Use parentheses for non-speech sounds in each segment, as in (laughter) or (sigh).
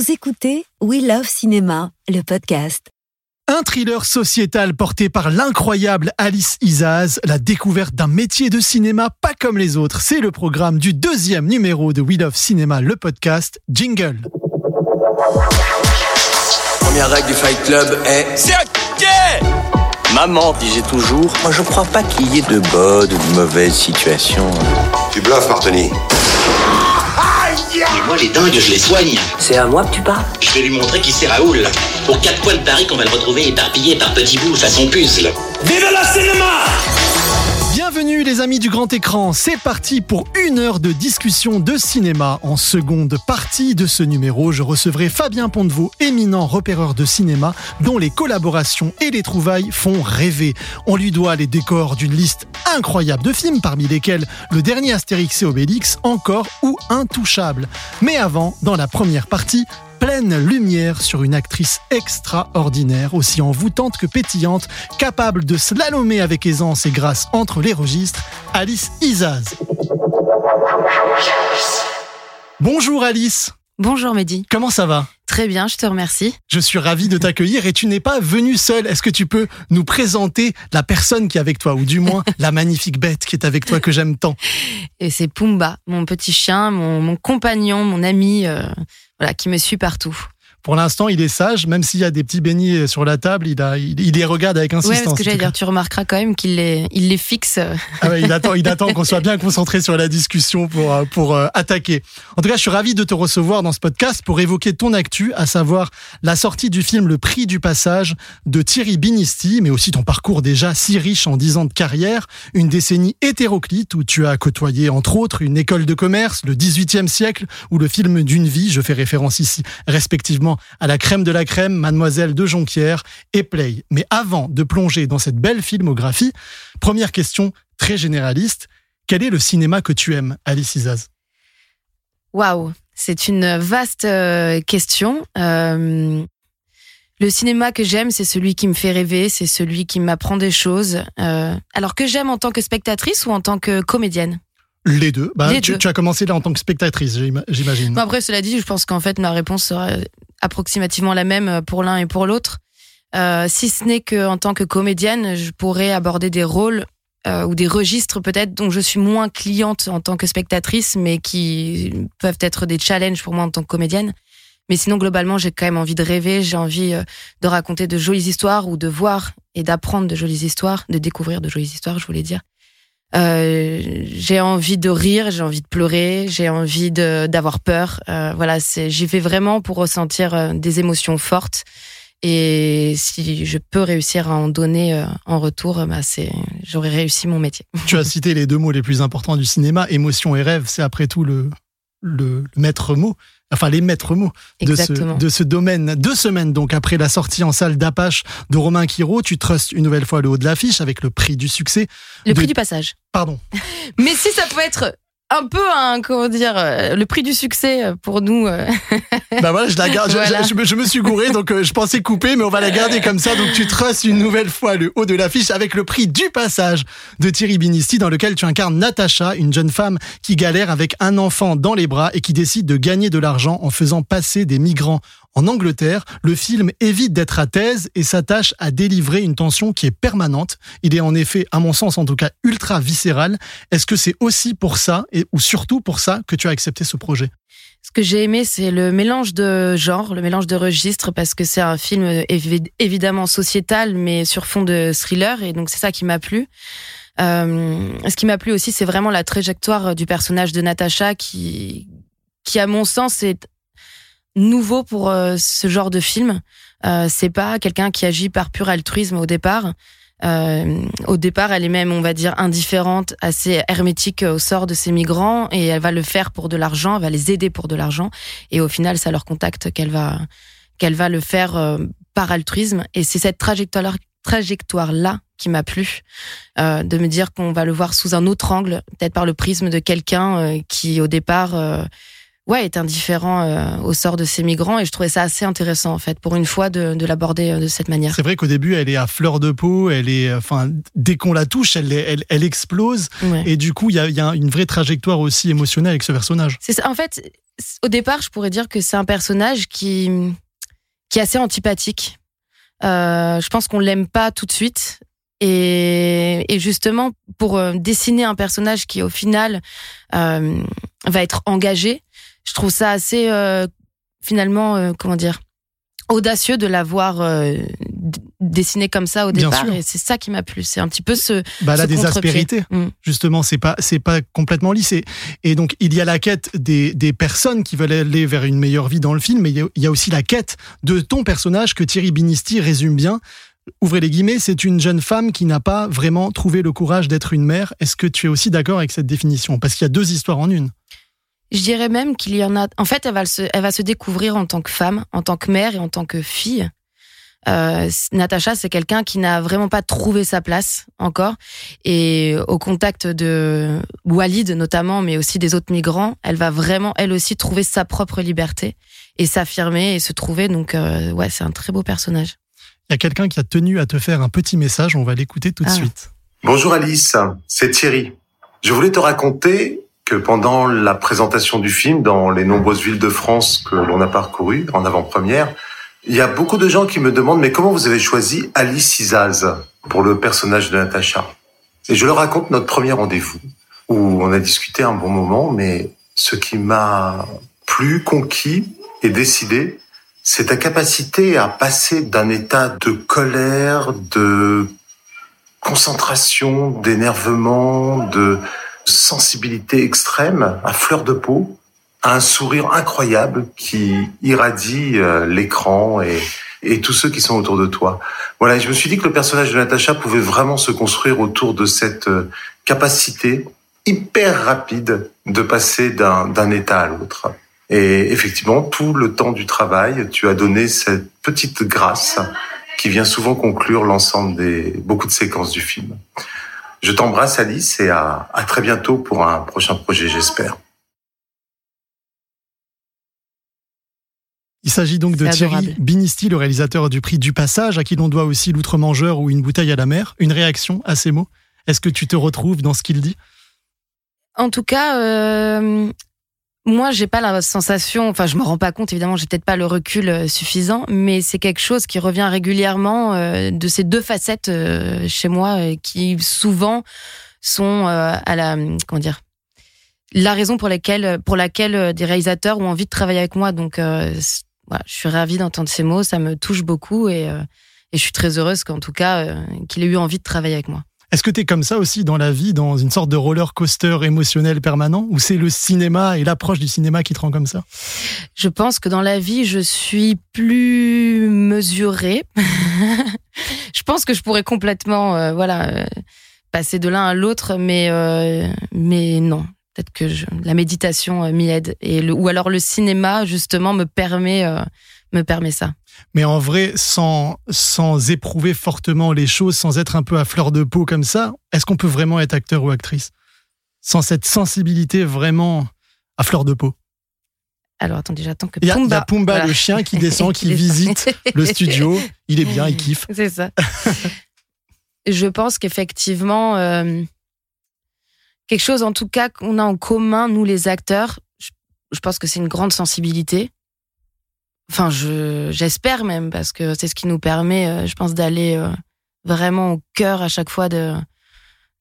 Vous écoutez We Love Cinéma, le podcast. Un thriller sociétal porté par l'incroyable Alice Isaz, la découverte d'un métier de cinéma pas comme les autres. C'est le programme du deuxième numéro de We Love Cinéma, le podcast Jingle. Première règle du Fight Club est C'est ok Maman disait toujours Moi je crois pas qu'il y ait de bonnes ou de mauvaises situations. Tu bluffes, Martini. Mais moi, les dingues, je les soigne. C'est à moi que tu parles Je vais lui montrer qui c'est Raoul. Aux quatre coins de Paris qu'on va le retrouver éparpillé par petits bouts façon puzzle. Vive la cinéma Bienvenue les amis du grand écran, c'est parti pour une heure de discussion de cinéma. En seconde partie de ce numéro, je recevrai Fabien Pontevaux, éminent repéreur de cinéma, dont les collaborations et les trouvailles font rêver. On lui doit les décors d'une liste incroyable de films, parmi lesquels le dernier Astérix et Obélix, encore ou Intouchable. Mais avant, dans la première partie, pleine lumière sur une actrice extraordinaire, aussi envoûtante que pétillante, capable de slalomer avec aisance et grâce entre les registres, Alice Isaz. Bonjour Alice. Bonjour Mehdi. Comment ça va? Très bien, je te remercie. Je suis ravi de t'accueillir et tu n'es pas venu seul. Est-ce que tu peux nous présenter la personne qui est avec toi, ou du moins (laughs) la magnifique bête qui est avec toi que j'aime tant? Et c'est Pumba, mon petit chien, mon, compagnon, mon ami, euh, voilà, qui me suit partout. Pour l'instant, il est sage, même s'il y a des petits beignets sur la table, il, a, il, les regarde avec insistance. Ouais, parce que j'allais dire, tu remarqueras quand même qu'il les, il les fixe. Ah ouais, il attend, il attend qu'on soit bien concentré sur la discussion pour, euh, pour euh, attaquer. En tout cas, je suis ravi de te recevoir dans ce podcast pour évoquer ton actu, à savoir la sortie du film Le Prix du Passage de Thierry Binisti, mais aussi ton parcours déjà si riche en dix ans de carrière, une décennie hétéroclite où tu as côtoyé entre autres une école de commerce, le 18e siècle ou le film d'une vie, je fais référence ici respectivement à la crème de la crème, Mademoiselle de Jonquière et Play. Mais avant de plonger dans cette belle filmographie, première question très généraliste. Quel est le cinéma que tu aimes, Alice Isaz? Waouh, c'est une vaste euh, question. Euh, le cinéma que j'aime, c'est celui qui me fait rêver, c'est celui qui m'apprend des choses. Euh, alors que j'aime en tant que spectatrice ou en tant que comédienne? Les deux. Bah, tu, as commencé là en tant que spectatrice, j'imagine. après, cela dit, je pense qu'en fait, ma réponse sera approximativement la même pour l'un et pour l'autre. Euh, si ce n'est qu'en tant que comédienne, je pourrais aborder des rôles euh, ou des registres peut-être dont je suis moins cliente en tant que spectatrice, mais qui peuvent être des challenges pour moi en tant que comédienne. Mais sinon, globalement, j'ai quand même envie de rêver, j'ai envie euh, de raconter de jolies histoires ou de voir et d'apprendre de jolies histoires, de découvrir de jolies histoires, je voulais dire. Euh, j'ai envie de rire, j'ai envie de pleurer, j'ai envie d'avoir peur. Euh, voilà, j'y vais vraiment pour ressentir euh, des émotions fortes. Et si je peux réussir à en donner en retour, bah c'est j'aurais réussi mon métier. (laughs) Tu as cité les deux mots les plus importants du cinéma, émotion et rêve. C'est après tout le le maître mot enfin les maîtres mots de ce, de ce, domaine. Deux semaines donc après la sortie en salle d'Apache de Romain Quiro, tu trustes une nouvelle fois le haut de l'affiche avec le prix du succès. Le prix du passage. Pardon. (laughs) Mais si ça peut être un peu un comment dire euh, le prix du succès euh, pour nous. Euh. (laughs) Bah voilà, je la garde. Je, me, suis gouré, donc je pensais couper, mais on va la garder comme ça. Donc tu trustes une nouvelle fois le haut de l'affiche avec le prix du passage de Thierry Binisti, dans lequel tu incarnes Natacha, une jeune femme qui galère avec un enfant dans les bras et qui décide de gagner de l'argent en faisant passer des migrants en Angleterre, le film évite d'être à thèse et s'attache à délivrer une tension qui est permanente. Il est en effet, à mon sens en tout cas, ultra viscéral. Est-ce que c'est aussi pour ça, et, ou surtout pour ça, que tu as accepté ce projet? Ce que j'ai aimé, c'est le mélange de genres, le mélange de registres, parce que c'est un film évidemment sociétal, mais sur fond de thriller, et donc c'est ça qui m'a plu. Euh, ce qui m'a plu aussi, c'est vraiment la trajectoire du personnage de Natacha, qui, qui à mon sens est nouveau pour euh, ce genre de film. Euh, c'est pas quelqu'un qui agit par pur altruisme au départ. Euh, au départ, elle est même, on va dire, indifférente, assez hermétique au sort de ces migrants, et elle va le faire pour de l'argent, elle va les aider pour de l'argent, et au final, ça leur contacte qu'elle va qu'elle va le faire euh, par altruisme. Et c'est cette trajectoire trajectoire là qui m'a plu, euh, de me dire qu'on va le voir sous un autre angle, peut-être par le prisme de quelqu'un qui au départ ouais, est indifférent euh, au sort de ces migrants et je trouvais ça assez intéressant en fait pour une fois de, de l'aborder euh, de cette manière. C'est vrai qu'au début elle est à fleur de peau, elle est, enfin dès qu'on la touche, elle, elle, elle explose et du coup il y a, y a, une vraie trajectoire aussi émotionnelle avec ce personnage. C'est ça. En fait, au départ, je pourrais dire que c'est un personnage qui, qui est assez antipathique. Euh, je pense qu'on l'aime pas tout de suite. Et, et justement, pour dessiner un personnage qui, au final, euh, va être engagé, je trouve ça assez, euh, finalement, euh, comment dire, audacieux de l'avoir euh, dessiné comme ça au départ. Et c'est ça qui m'a plu. C'est un petit peu ce. Bah, ce des aspérités. Mm. Justement, c'est pas c'est pas complètement lisse. Et, et donc il y a la quête des, des personnes qui veulent aller vers une meilleure vie dans le film, mais il y a, il y a aussi la quête de ton personnage que Thierry Binisti résume bien. Ouvrez les guillemets, c'est une jeune femme qui n'a pas vraiment trouvé le courage d'être une mère. Est-ce que tu es aussi d'accord avec cette définition? Parce qu'il y a deux histoires en une. Je dirais même qu'il y en a. En fait, elle va, se, elle va se découvrir en tant que femme, en tant que mère et en tant que fille. Euh, Natacha, c'est quelqu'un qui n'a vraiment pas trouvé sa place encore. Et au contact de Walid notamment, mais aussi des autres migrants, elle va vraiment, elle aussi, trouver sa propre liberté et s'affirmer et se trouver. Donc, euh, ouais, c'est un très beau personnage. Il y a quelqu'un qui a tenu à te faire un petit message. On va l'écouter tout de Ah. suite. Bonjour Alice, c'est Thierry. Je voulais te raconter que pendant la présentation du film dans les nombreuses villes de France que l'on a parcourues en avant-première, il y a beaucoup de gens qui me demandent mais comment vous avez choisi Alice Isaz pour le personnage de Natacha? Et je leur raconte notre premier rendez-vous où on a discuté un bon moment, mais ce qui m'a plu, conquis et décidé, c'est ta capacité à passer d'un état de colère, de concentration, d'énervement, de sensibilité extrême, à fleur de peau, à un sourire incroyable qui irradie euh, l'écran et, tous ceux qui sont autour de toi. Voilà, je me suis dit que le personnage de Natacha pouvait vraiment se construire autour de cette euh, capacité hyper rapide de passer d'un état à l'autre. Et effectivement, tout le temps du travail, tu as donné cette petite grâce qui vient souvent conclure l'ensemble des beaucoup de séquences du film. Je t'embrasse Alice et à, à très bientôt pour un prochain projet, j'espère. Il s'agit donc de Thierry. Binisti, le réalisateur du prix du passage, à qui l'on doit aussi l'outre-mangeur ou une bouteille à la mer. Une réaction à ces mots? Est-ce que tu te retrouves dans ce qu'il dit? En tout cas, euh, moi, j'ai pas la sensation. Enfin, je me rends pas compte. Évidemment, j'ai peut-être pas le recul euh, suffisant, mais c'est quelque chose qui revient régulièrement euh, de ces deux facettes euh, chez moi, euh, qui souvent sont euh, à la comment dire la raison pour laquelle pour laquelle des réalisateurs ont envie de travailler avec moi. Donc, voilà, je suis ravie d'entendre ces mots. Ça me touche beaucoup et, et je suis très heureuse qu'en tout cas qu'il ait eu envie de travailler avec moi. Est-ce que tu es comme ça aussi dans la vie, dans une sorte de roller coaster émotionnel permanent, ou c'est le cinéma et l'approche du cinéma qui te rend comme ça? Je pense que dans la vie, je suis plus mesurée. (laughs) je pense que je pourrais complètement, euh, voilà, euh, passer de l'un à l'autre, mais euh, mais non. Peut-être que je- la méditation euh, m'y aide, et le, ou alors le cinéma justement me permet me permet ça. Mais en vrai, sans, sans éprouver fortement les choses, sans être un peu à fleur de peau comme ça, est-ce qu'on peut vraiment être acteur ou actrice? Sans cette sensibilité vraiment à fleur de peau. Alors attendez, j'attends que Il y a, il y Pumba, a Pumba, voilà. le chien, qui descend, (laughs) qui visite le studio. Il est bien, il kiffe. (laughs) C'est ça. je pense qu'effectivement, euh, quelque chose en tout cas qu'on a en commun, nous les acteurs, je, je pense que c'est une grande sensibilité. Enfin, je j'espère même, parce que c'est ce qui nous permet, euh, je pense, d'aller euh, vraiment au cœur à chaque fois de,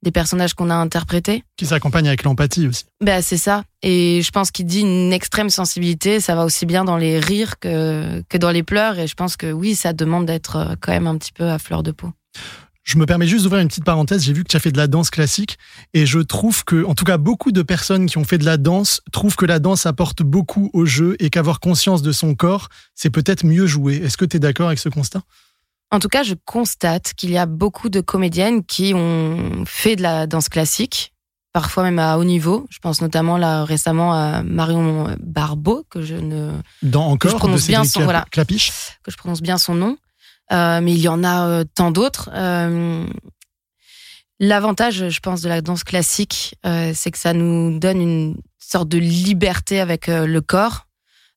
des personnages qu'on a interprétés. Qui s'accompagne avec l'empathie aussi. Ben, c'est ça. Et je pense qu'il dit une extrême sensibilité, ça va aussi bien dans les rires que, que dans les pleurs. Et je pense que oui, ça demande d'être euh, quand même un petit peu à fleur de peau. Je me permets juste d'ouvrir une petite parenthèse. J'ai vu que tu as fait de la danse classique et je trouve que, en tout cas, beaucoup de personnes qui ont fait de la danse trouvent que la danse apporte beaucoup au jeu et qu'avoir conscience de son corps, c'est peut-être mieux jouer. Est-ce que tu es d'accord avec ce constat? En tout cas, je constate qu'il y a beaucoup de comédiennes qui ont fait de la danse classique, parfois même à haut niveau. Je pense notamment là récemment à Marion Barbeau, que je ne Dans encore je prononce de bien son- Clap- voilà. Clapiche que je prononce bien son nom. Euh, mais il y en a euh, tant d'autres. Euh, L'avantage, je pense, de la danse classique, euh, c'est que ça nous donne une sorte de liberté avec euh, le corps.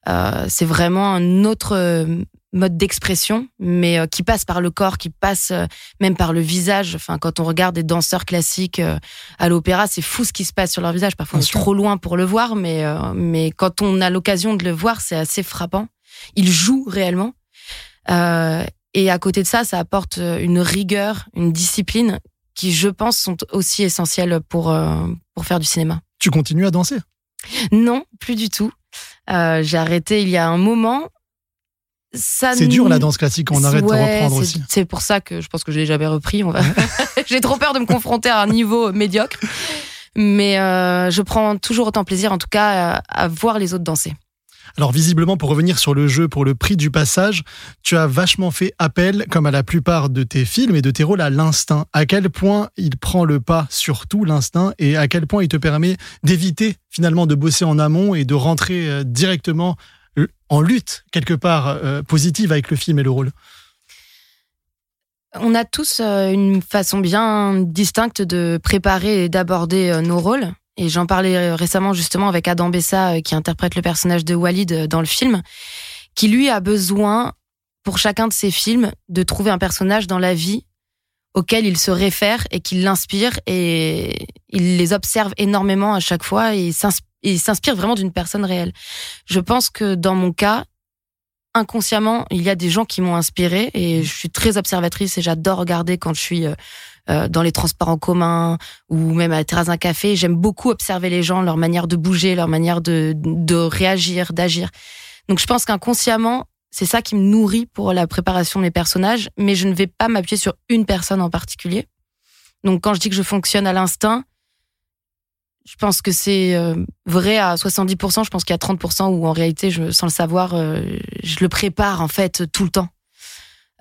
Euh, c'est vraiment un autre euh, mode d'expression, mais euh, qui passe par le corps, qui passe euh, même par le visage. Enfin, quand on regarde des danseurs classiques euh, à l'opéra, c'est fou ce qui se passe sur leur visage. Parfois, on est trop loin pour le voir, mais mais quand on a l'occasion de le voir, c'est assez frappant. Ils jouent réellement. Et à côté de ça, ça apporte une rigueur, une discipline qui, je pense, sont aussi essentielles pour pour faire du cinéma. Tu continues à danser? Non, plus du tout. J'ai arrêté il y a un moment c'est dur la danse classique, on arrête de reprendre aussi. C'est pour ça que je pense que je l'ai jamais repris. Va... (laughs) J'ai trop peur de me confronter à un niveau médiocre. Mais euh, je prends toujours autant plaisir, en tout cas, à, voir les autres danser. Alors visiblement, pour revenir sur le jeu, pour le prix du passage, tu as vachement fait appel, comme à la plupart de tes films et de tes rôles, à l'instinct. À quel point il prend le pas sur tout, l'instinct, et à quel point il te permet d'éviter finalement de bosser en amont et de rentrer euh, directement en lutte quelque part euh, positive avec le film et le rôle? On a tous euh, une façon bien distincte de préparer et d'aborder euh, nos rôles. Et j'en parlais récemment justement avec Adam Bessa qui interprète le personnage de Walid dans le film, qui lui a besoin pour chacun de ses films de trouver un personnage dans la vie auquel il se réfère et qui l'inspire et il les observe énormément à chaque fois et il s'inspire vraiment d'une personne réelle. Je pense que dans mon cas, inconsciemment, il y a des gens qui m'ont inspiré et je suis très observatrice et j'adore regarder quand je suis euh, euh, dans les transports en commun ou même à la terrasse d'un café. J'aime beaucoup observer les gens, leur manière de bouger, leur manière de, de réagir, d'agir. Donc je pense qu'inconsciemment, c'est ça qui me nourrit pour la préparation de mes personnages, mais je ne vais pas m'appuyer sur une personne en particulier. Donc quand je dis que je fonctionne à l'instinct, je pense que c'est euh, vrai à 70%. Je pense qu'il y a 30% où en réalité, je, sans le savoir, euh, je le prépare en fait tout le temps.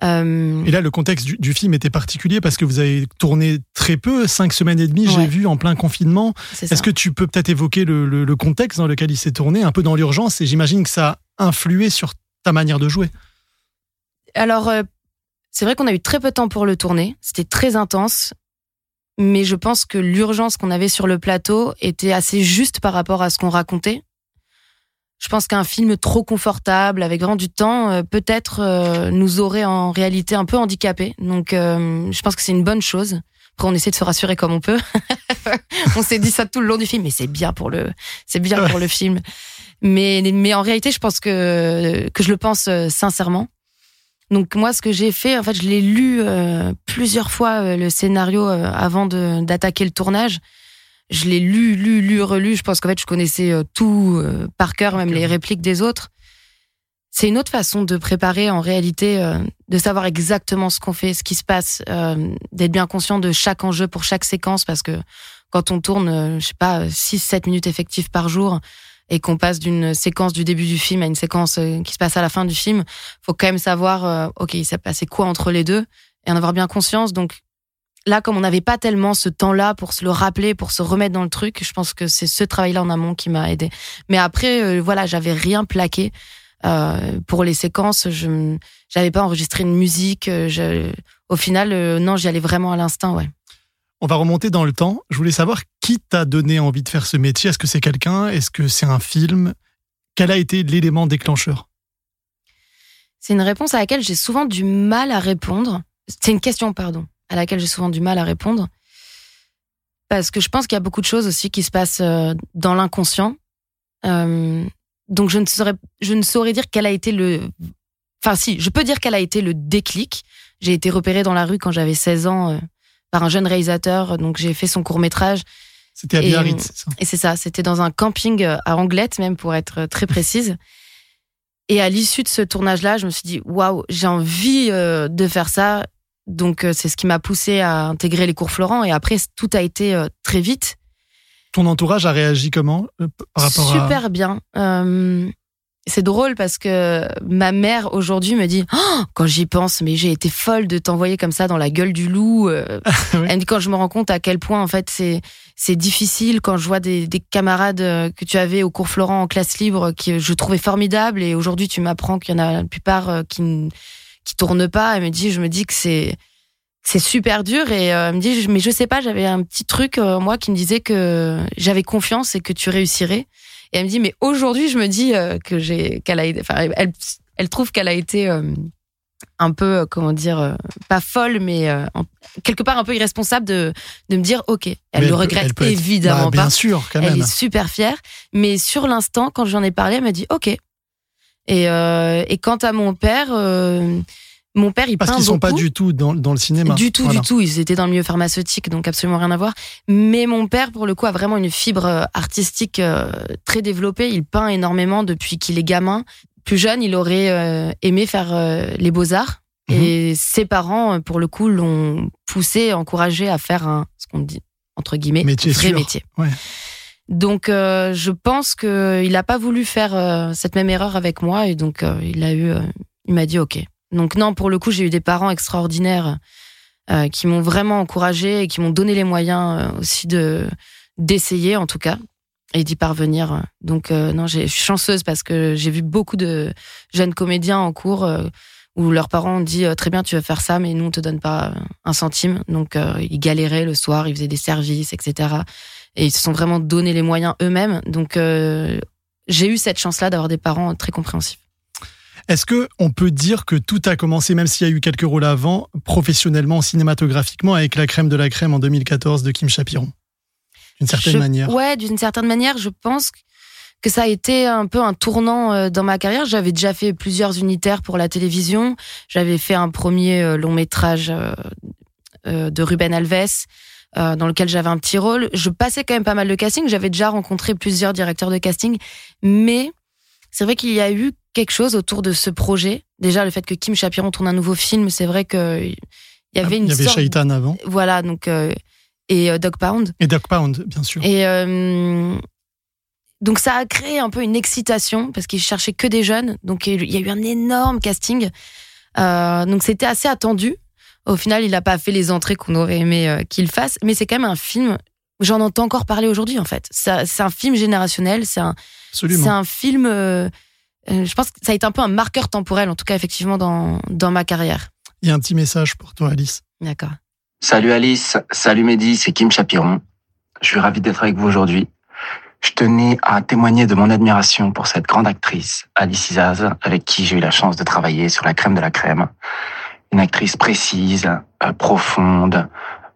Euh, et là, le contexte du, film était particulier parce que vous avez tourné très peu, cinq semaines et demie, j'ai vu, en plein confinement. Est-ce que tu peux peut-être évoquer le, le, contexte dans lequel il s'est tourné, un peu dans l'urgence, et j'imagine que ça a influé sur ta manière de jouer? Alors, c'est vrai qu'on a eu très peu de temps pour le tourner. C'était très intense mais je pense que l'urgence qu'on avait sur le plateau était assez juste par rapport à ce qu'on racontait. Je pense qu'un film trop confortable, avec vraiment du temps, euh, peut-être euh, nous aurait en réalité un peu handicapés. Donc, euh, je pense que c'est une bonne chose. Après, on essaie de se rassurer comme on peut. (laughs) on s'est dit ça tout le long du film, mais c'est bien pour le, c'est bien pour le film. Mais, mais en réalité, je pense que que je le pense sincèrement. Donc moi, ce que j'ai fait, en fait, je l'ai lu euh, plusieurs fois euh, le scénario euh, avant d'attaquer le tournage. Je l'ai lu, lu, lu, relu. Je pense qu'en fait, je connaissais tout par cœur, même les répliques des autres. C'est une autre façon de préparer, en réalité, de savoir exactement ce qu'on fait, ce qui se passe, d'être bien conscient de chaque enjeu pour chaque séquence, parce que quand on tourne, je sais pas, 6-7 minutes effectives par jour, et qu'on passe d'une séquence du début du film à une séquence euh, qui se passe à la fin du film, faut quand même savoir, euh, ok, il s'est passé quoi entre les deux et en avoir bien conscience. Donc là, comme on n'avait pas tellement ce temps-là pour se le rappeler, pour se remettre dans le truc, je pense que c'est ce travail-là en amont qui m'a aidé. Mais après, euh, voilà, j'avais rien plaqué. pour les séquences, je n'avais pas enregistré une musique. Je, au final, non, j'y allais vraiment à l'instinct, ouais. On va remonter dans le temps. Je voulais savoir qui t'a donné envie de faire ce métier. Est-ce que c'est quelqu'un? Est-ce que c'est un film? Quel a été l'élément déclencheur? C'est une réponse à laquelle j'ai souvent du mal à répondre. C'est une question, pardon, à laquelle j'ai souvent du mal à répondre. Parce que je pense qu'il y a beaucoup de choses aussi qui se passent euh, dans l'inconscient. Euh, donc je ne saurais, je ne saurais dire quel a été le. Enfin, si, je peux dire quel a été le déclic. J'ai été repérée dans la rue quand j'avais 16 ans euh, par un jeune réalisateur. Donc j'ai fait son court métrage. C'était à Biarritz, c'est ça Et c'est ça, c'était dans un camping euh, à Anglette même pour être euh, très précise. Et à l'issue de ce tournage-là, je me suis dit waouh, j'ai envie euh, de faire ça. Donc c'est ce qui m'a poussé à intégrer les cours Florent. Et après, tout a été très vite. Ton entourage a réagi comment par rapport Super bien c'est drôle parce que ma mère aujourd'hui me dit oh, quand j'y pense mais j'ai été folle de t'envoyer comme ça dans la gueule du loup euh. (laughs) Elle dit quand je me rends compte à quel point en fait c'est c'est difficile quand je vois des, des, camarades euh, que tu avais au cours Florent en classe libre que je trouvais formidables. Et aujourd'hui tu m'apprends qu'il y en a la plupart euh, qui qui tournent pas. Elle me dit je me dis que c'est c'est super dur. Et elle me dit mais je sais pas j'avais un petit truc moi qui me disait que j'avais confiance et que tu réussirais et elle me dit, mais aujourd'hui, je me dis euh, que j'ai, qu'elle a, enfin, elle, elle trouve qu'elle a été un peu, euh, comment dire, euh, pas folle, mais euh, quelque part un peu irresponsable de, de me dire, ok, elle le regrette évidemment bah, pas. Bien sûr, quand même. Elle est super fière, mais sur l'instant, quand j'en ai parlé, elle m'a dit, ok. Et, et quant à mon père, mon père, il Parce qu'ils sont pas du tout dans, dans le cinéma. Du tout, du tout. Ils étaient dans le milieu pharmaceutique, donc absolument rien à voir. Mais mon père, pour le coup, a vraiment une fibre artistique très développée. Il peint énormément depuis qu'il est gamin plus jeune, il aurait euh, aimé faire euh, les beaux-arts. Mhm. Et ses parents, pour le coup, l'ont poussé, encouragé à faire un, ce qu'on dit, entre guillemets, métier vrai métier. Donc, euh, je pense qu'il n'a pas voulu faire cette même erreur avec moi. Et donc, il a eu, il m'a dit OK. Donc, non, pour le coup, j'ai eu des parents extraordinaires qui m'ont vraiment encouragé et qui m'ont donné les moyens aussi de d'essayer, en tout cas et d'y parvenir. Donc euh, non, je suis chanceuse parce que j'ai vu beaucoup de jeunes comédiens en cours euh, où leurs parents ont dit euh, très bien tu vas faire ça mais nous on te donne pas un centime. Donc ils galéraient le soir, ils faisaient des services, etc. Et ils se sont vraiment donné les moyens eux-mêmes. Donc j'ai eu cette chance-là d'avoir des parents très compréhensifs. Est-ce que on peut dire que tout a commencé, même s'il y a eu quelques rôles avant, professionnellement, cinématographiquement, avec la crème de la crème en 2014 de Kim Chapiron? D'une certaine manière. Ouais, d'une certaine manière, je pense que ça a été un peu un tournant euh, dans ma carrière. J'avais déjà fait plusieurs unitaires pour la télévision. J'avais fait un premier euh, long métrage euh, de Ruben Alves. dans lequel j'avais un petit rôle. Je passais quand même pas mal de casting. J'avais déjà rencontré plusieurs directeurs de casting, mais c'est vrai qu'il y a eu quelque chose autour de ce projet? Déjà, le fait que Kim Chapiron tourne un nouveau film, c'est vrai que il y avait une Il y avait Shaitan avant. Voilà, donc et euh, Dog Pound. Et Dog Pound, bien sûr. Et euh, donc ça a créé un peu une excitation parce qu'ils cherchaient que des jeunes. Donc il y a eu un énorme casting. Euh, donc c'était assez attendu. Au final, il n'a pas fait les entrées qu'on aurait aimé qu'il fasse, mais c'est quand même un film. J'en entends encore parler aujourd'hui en fait. C'est un film générationnel. C'est un, c'est un film. Je pense que ça a été un peu un marqueur temporel, en tout cas effectivement dans dans ma carrière. Il y a un petit message pour toi, Alice. D'accord. Salut Alice, salut Mehdi, c'est Kim Chapiron. Je suis ravi d'être avec vous aujourd'hui. Je tenais à témoigner de mon admiration pour cette grande actrice, Alice Izaz, avec qui j'ai eu la chance de travailler sur la crème de la crème. Une actrice précise, euh, profonde,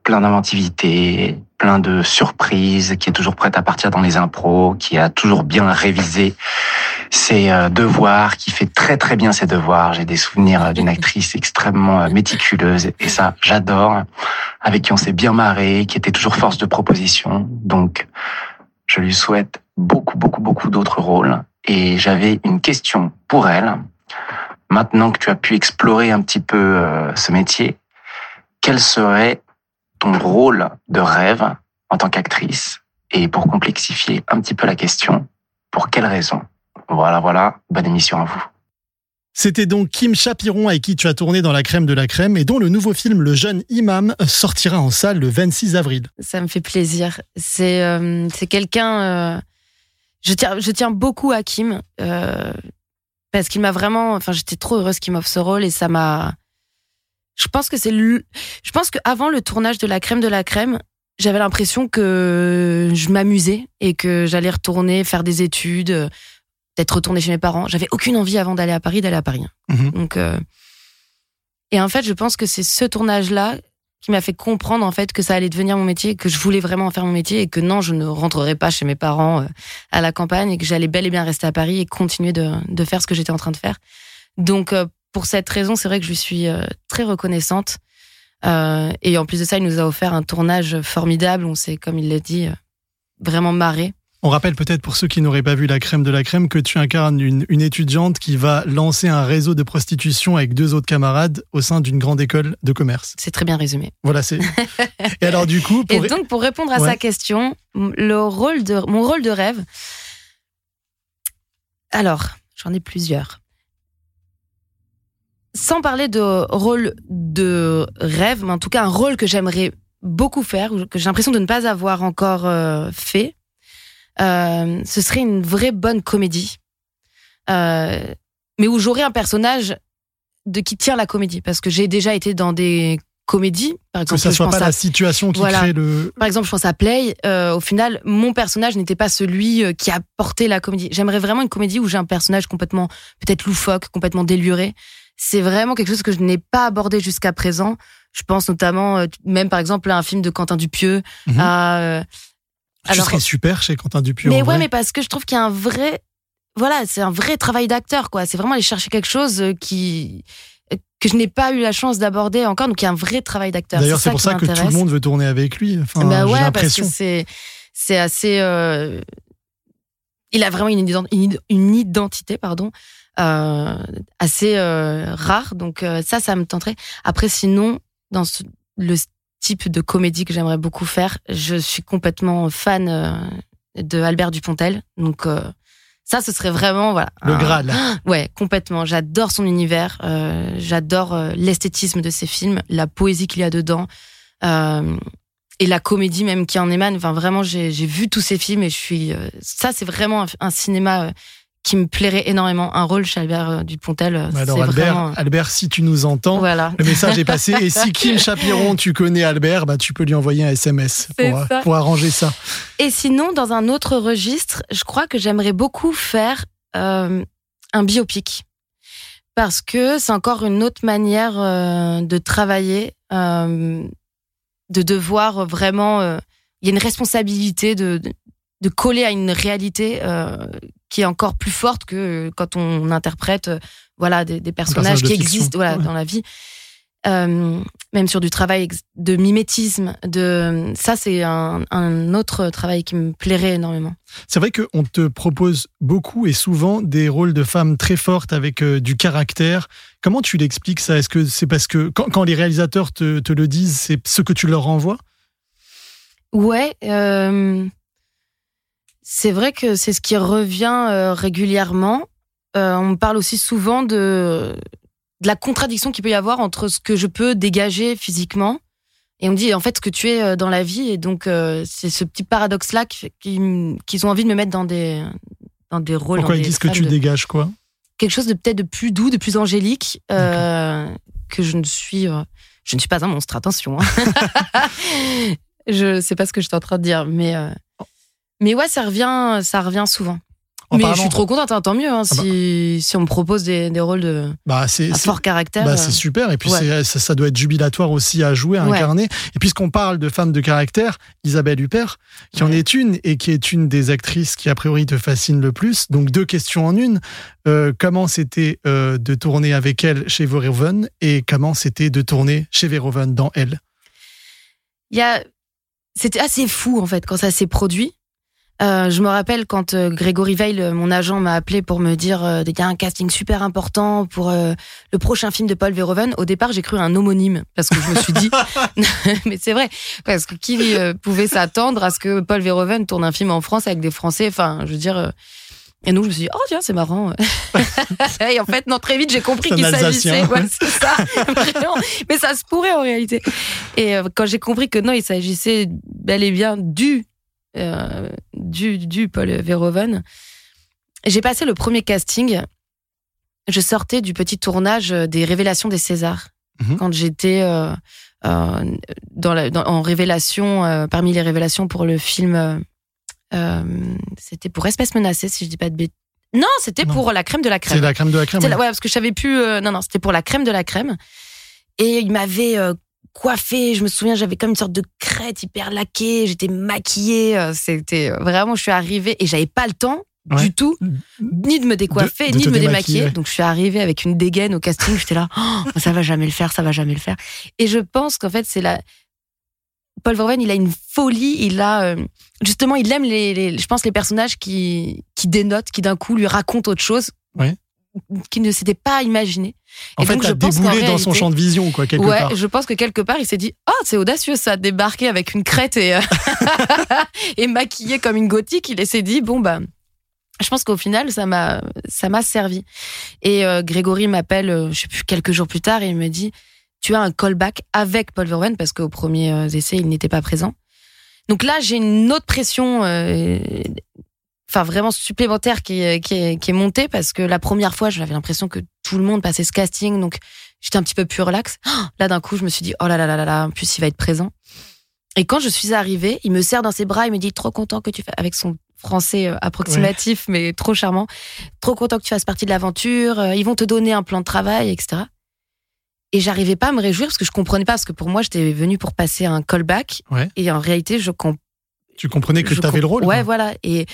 plein d'inventivité, plein de surprises, qui est toujours prête à partir dans les impros, qui a toujours bien révisé ses euh, devoirs, qui fait très très bien ses devoirs. J'ai des souvenirs euh, d'une (laughs) actrice extrêmement euh, méticuleuse et ça, j'adore. Avec qui on s'est bien marré, qui était toujours force de proposition. Donc, je lui souhaite beaucoup beaucoup beaucoup d'autres rôles. Et j'avais une question pour elle. Maintenant que tu as pu explorer un petit peu ce métier, quel serait ton rôle de rêve en tant qu'actrice? Et pour complexifier un petit peu la question, pour quelles raisons Voilà, voilà, bonne émission à vous. C'était donc Kim Chapiron avec qui tu as tourné dans La crème de la crème et dont le nouveau film Le jeune imam sortira en salle le 26 avril. Ça me fait plaisir. C'est euh, c'est quelqu'un. Euh, je, tiens, je tiens beaucoup à Kim euh, parce qu'il m'a vraiment. Enfin, j'étais trop heureuse qu'il m'offre ce rôle et ça m'a je pense que c'est je pense qu'avant le tournage de la crème de la crème, j'avais l'impression que je m'amusais et que j'allais retourner faire des études, d'être retourner chez mes parents. J'avais aucune envie avant d'aller à Paris d'aller à Paris. Hein. Mhm. Donc euh, et en fait, je pense que c'est ce tournage-là qui m'a fait comprendre en fait que ça allait devenir mon métier, que je voulais vraiment en faire mon métier et que non, je ne rentrerais pas chez mes parents euh, à la campagne et que j'allais bel et bien rester à Paris et continuer de, de faire ce que j'étais en train de faire. Donc euh, pour cette raison, c'est vrai que je lui suis euh, très reconnaissante. Euh, et en plus de ça, il nous a offert un tournage formidable. On s'est, comme il l'a dit, vraiment marré. On rappelle peut-être pour ceux qui n'auraient pas vu la crème de la crème que tu incarnes une, étudiante qui va lancer un réseau de prostitution avec deux autres camarades au sein d'une grande école de commerce. C'est très bien résumé. Voilà, c'est. (laughs) et alors du coup, pour... et donc pour répondre à sa question, le rôle de mon rôle de rêve. Alors, j'en ai plusieurs sans parler de rôle de rêve, mais en tout cas un rôle que j'aimerais beaucoup faire, que j'ai l'impression de ne pas avoir encore euh, fait, euh, ce serait une vraie bonne comédie. Euh, mais où j'aurais un personnage de qui tient la comédie. Parce que j'ai déjà été dans des comédie. Par exemple, que ça je soit pense pas à- la situation qui Voilà. crée le. par exemple, je pense à Play. euh, au final, mon personnage n'était pas celui euh, qui a porté la comédie. J'aimerais vraiment une comédie où j'ai un personnage complètement peut-être loufoque, complètement déluré. C'est vraiment quelque chose que je n'ai pas abordé jusqu'à présent. Je pense notamment, euh, même par exemple, à un film de Quentin Dupieux. Mhm. à, Tu alors- serais super chez Quentin Dupieux. mais en ouais, vrai. mais parce que je trouve qu'il y a un vrai, voilà, c'est un vrai travail d'acteur, quoi. C'est vraiment aller chercher quelque chose euh, qui que je n'ai pas eu la chance d'aborder encore, donc il y a un vrai travail d'acteur. D'ailleurs, c'est pour ça que tout le monde veut tourner avec lui. Enfin, Bah ouais, parce que c'est c'est assez. euh, Il a vraiment une, une une identité, pardon, euh, assez euh, rare. Donc euh, ça, ça me tenterait. Après, sinon, dans ce- le type de comédie que j'aimerais beaucoup faire, je suis complètement fan euh, de Albert Dupontel. Donc euh, ça, ce serait vraiment voilà. Le un- Graal. (gasps) Ouais, complètement. J'adore son univers. euh, J'adore l'esthétisme de ses films, la poésie qu'il y a dedans. euh, et la comédie même qui en émane. Enfin, vraiment, j'ai vu tous ces films et je suis. ça, c'est vraiment un, un cinéma qui me plairait énormément. Un rôle chez Albert euh, Dupontel. euh, Alors, Albert, vraiment. Albert, si tu nous entends, Voilà. le message est passé. Et si (laughs) Kim Chapiron, tu connais Albert, bah, tu peux lui envoyer un SMS pour, ça. pour arranger ça. Et sinon, dans un autre registre, je crois que j'aimerais beaucoup faire euh, un biopic. Parce que c'est encore une autre manière euh, de travailler, euh, de devoir vraiment... euh, Il y a une responsabilité de, de, de coller à une réalité euh, qui est encore plus forte que quand on interprète euh, voilà, des, des personnages personnage qui existent voilà, Ouais. dans la vie. Euh, même sur du travail de mimétisme, de ça c'est un, un autre travail qui me plairait énormément. C'est vrai qu'on te propose beaucoup et souvent des rôles de femmes très fortes avec euh, du caractère. Comment tu l'expliques ça? Est-ce que c'est parce que quand, quand les réalisateurs te, te le disent, c'est ce que tu leur renvoies Ouais, euh, c'est vrai que c'est ce qui revient euh, régulièrement. Euh, on me parle aussi souvent de, de la contradiction qu'il peut y avoir entre ce que je peux dégager physiquement et on me dit en fait ce que tu es euh, dans la vie et donc euh, c'est ce petit paradoxe là qu'ils ont envie de me mettre dans des dans des rôles Pourquoi ils disent que tu de- dégages quoi? quelque chose de peut-être de plus doux, de plus angélique, euh, que je ne suis. euh, je ne suis pas un monstre, attention. hein. (laughs) (laughs) je sais pas ce que j'étais en train de dire, mais mais ouais, ça revient, ça revient souvent. En mais parlant- je suis trop contente, hein, tant mieux. hein, Ah bah. si, si on me propose des, des rôles de Bah, à fort caractère. bah, euh, c'est super. Et puis, ouais. ça, ça doit être jubilatoire aussi à jouer, à Ouais. incarner. Et puisqu'on parle de femmes de caractère, Isabelle Huppert, qui en est une et qui est une des actrices qui, a priori, te fascine le plus. Donc, deux questions en une. Euh, comment c'était euh, de tourner avec elle chez Verhoeven et comment c'était de tourner chez Verhoeven dans Elle? Il y a, c'était assez fou en fait quand ça s'est produit. Euh, je me rappelle quand euh, Grégory Veil, euh, mon agent, m'a appelé pour me dire euh, il y a un casting super important pour euh, le prochain film de Paul Verhoeven. Au départ, j'ai cru un homonyme parce que je me suis dit, (laughs) (laughs) mais c'est vrai, parce que qui euh, pouvait s'attendre à ce que Paul Verhoeven tourne un film en France avec des Français? Enfin, je veux dire. et donc je me suis dit oh tiens c'est marrant (laughs) et en fait non très vite j'ai compris qu'il s'agissait ouais, c'est ça vraiment mais ça se pourrait en réalité et quand j'ai compris que non, il s'agissait bel et bien du, euh, du, du Paul Verhoeven, j'ai passé le premier casting. Je sortais du petit tournage des Révélations des Césars. Mhm. Quand j'étais euh, euh, dans la, dans- en révélation, parmi les révélations pour le film, c'était pour Espèce menacée, si je dis pas de bêtises. Non, c'était pour la crème de la crème. C'est la crème de la crème. Ouais. la- ouais, parce que je savais plus. non, non, c'était pour la crème de la crème. Et il m'avait euh, coiffé. Je me souviens, j'avais comme une sorte de crête hyper laquée. J'étais maquillée. euh, C'était euh, vraiment, je suis arrivée et j'avais pas le temps Ouais. du tout, ni de me décoiffer, De- de ni de me démaquiller. Donc je suis arrivée avec une dégaine au casting. J'étais là, (laughs) Oh, ça va jamais le faire, ça va jamais le faire. Et je pense qu'en fait, c'est la. Paul Verhoeven, il a une folie. Il a euh, justement, il aime les, les- je pense, les personnages qui qui dénotent, qui d'un coup lui racontent autre chose, Ouais. Qu'il ne s'était pas imaginé. En Et fait, donc, je pense dans son champ de vision, quoi, quelque ouais, part. je pense que quelque part, il s'est dit Oh, c'est audacieux ça, débarquer avec une crête et, euh, (laughs) et maquillé comme une gothique. Il s'est dit Bon, bah, je pense qu'au final, ça m'a ça m'a servi. Et euh, Grégory m'appelle, euh, je sais plus, quelques jours plus tard, et il me dit Tu as un callback avec Paul Verhoeven, parce qu'au premier euh, essai, il n'était pas présent. Donc là, j'ai une autre pression. euh, Enfin, vraiment supplémentaire qui est, qui, est, qui est montée parce que la première fois, j'avais l'impression que tout le monde passait ce casting. Donc, j'étais un petit peu plus relax. (gasps) Là, d'un coup, je me suis dit, oh là là là là là, en plus, il va être présent. Et quand je suis arrivée, il me serre dans ses bras, il me dit, trop content que tu fais, avec son français euh, approximatif, mais trop charmant, trop content que tu fasses partie de l'aventure, euh, ils vont te donner un plan de travail, etc. Et j'arrivais pas à me réjouir parce que je comprenais pas, parce que pour moi, j'étais venue pour passer un callback. Ouais. Et en réalité, je comprends Tu comprenais que tu avais le rôle Ouais, voilà. Et,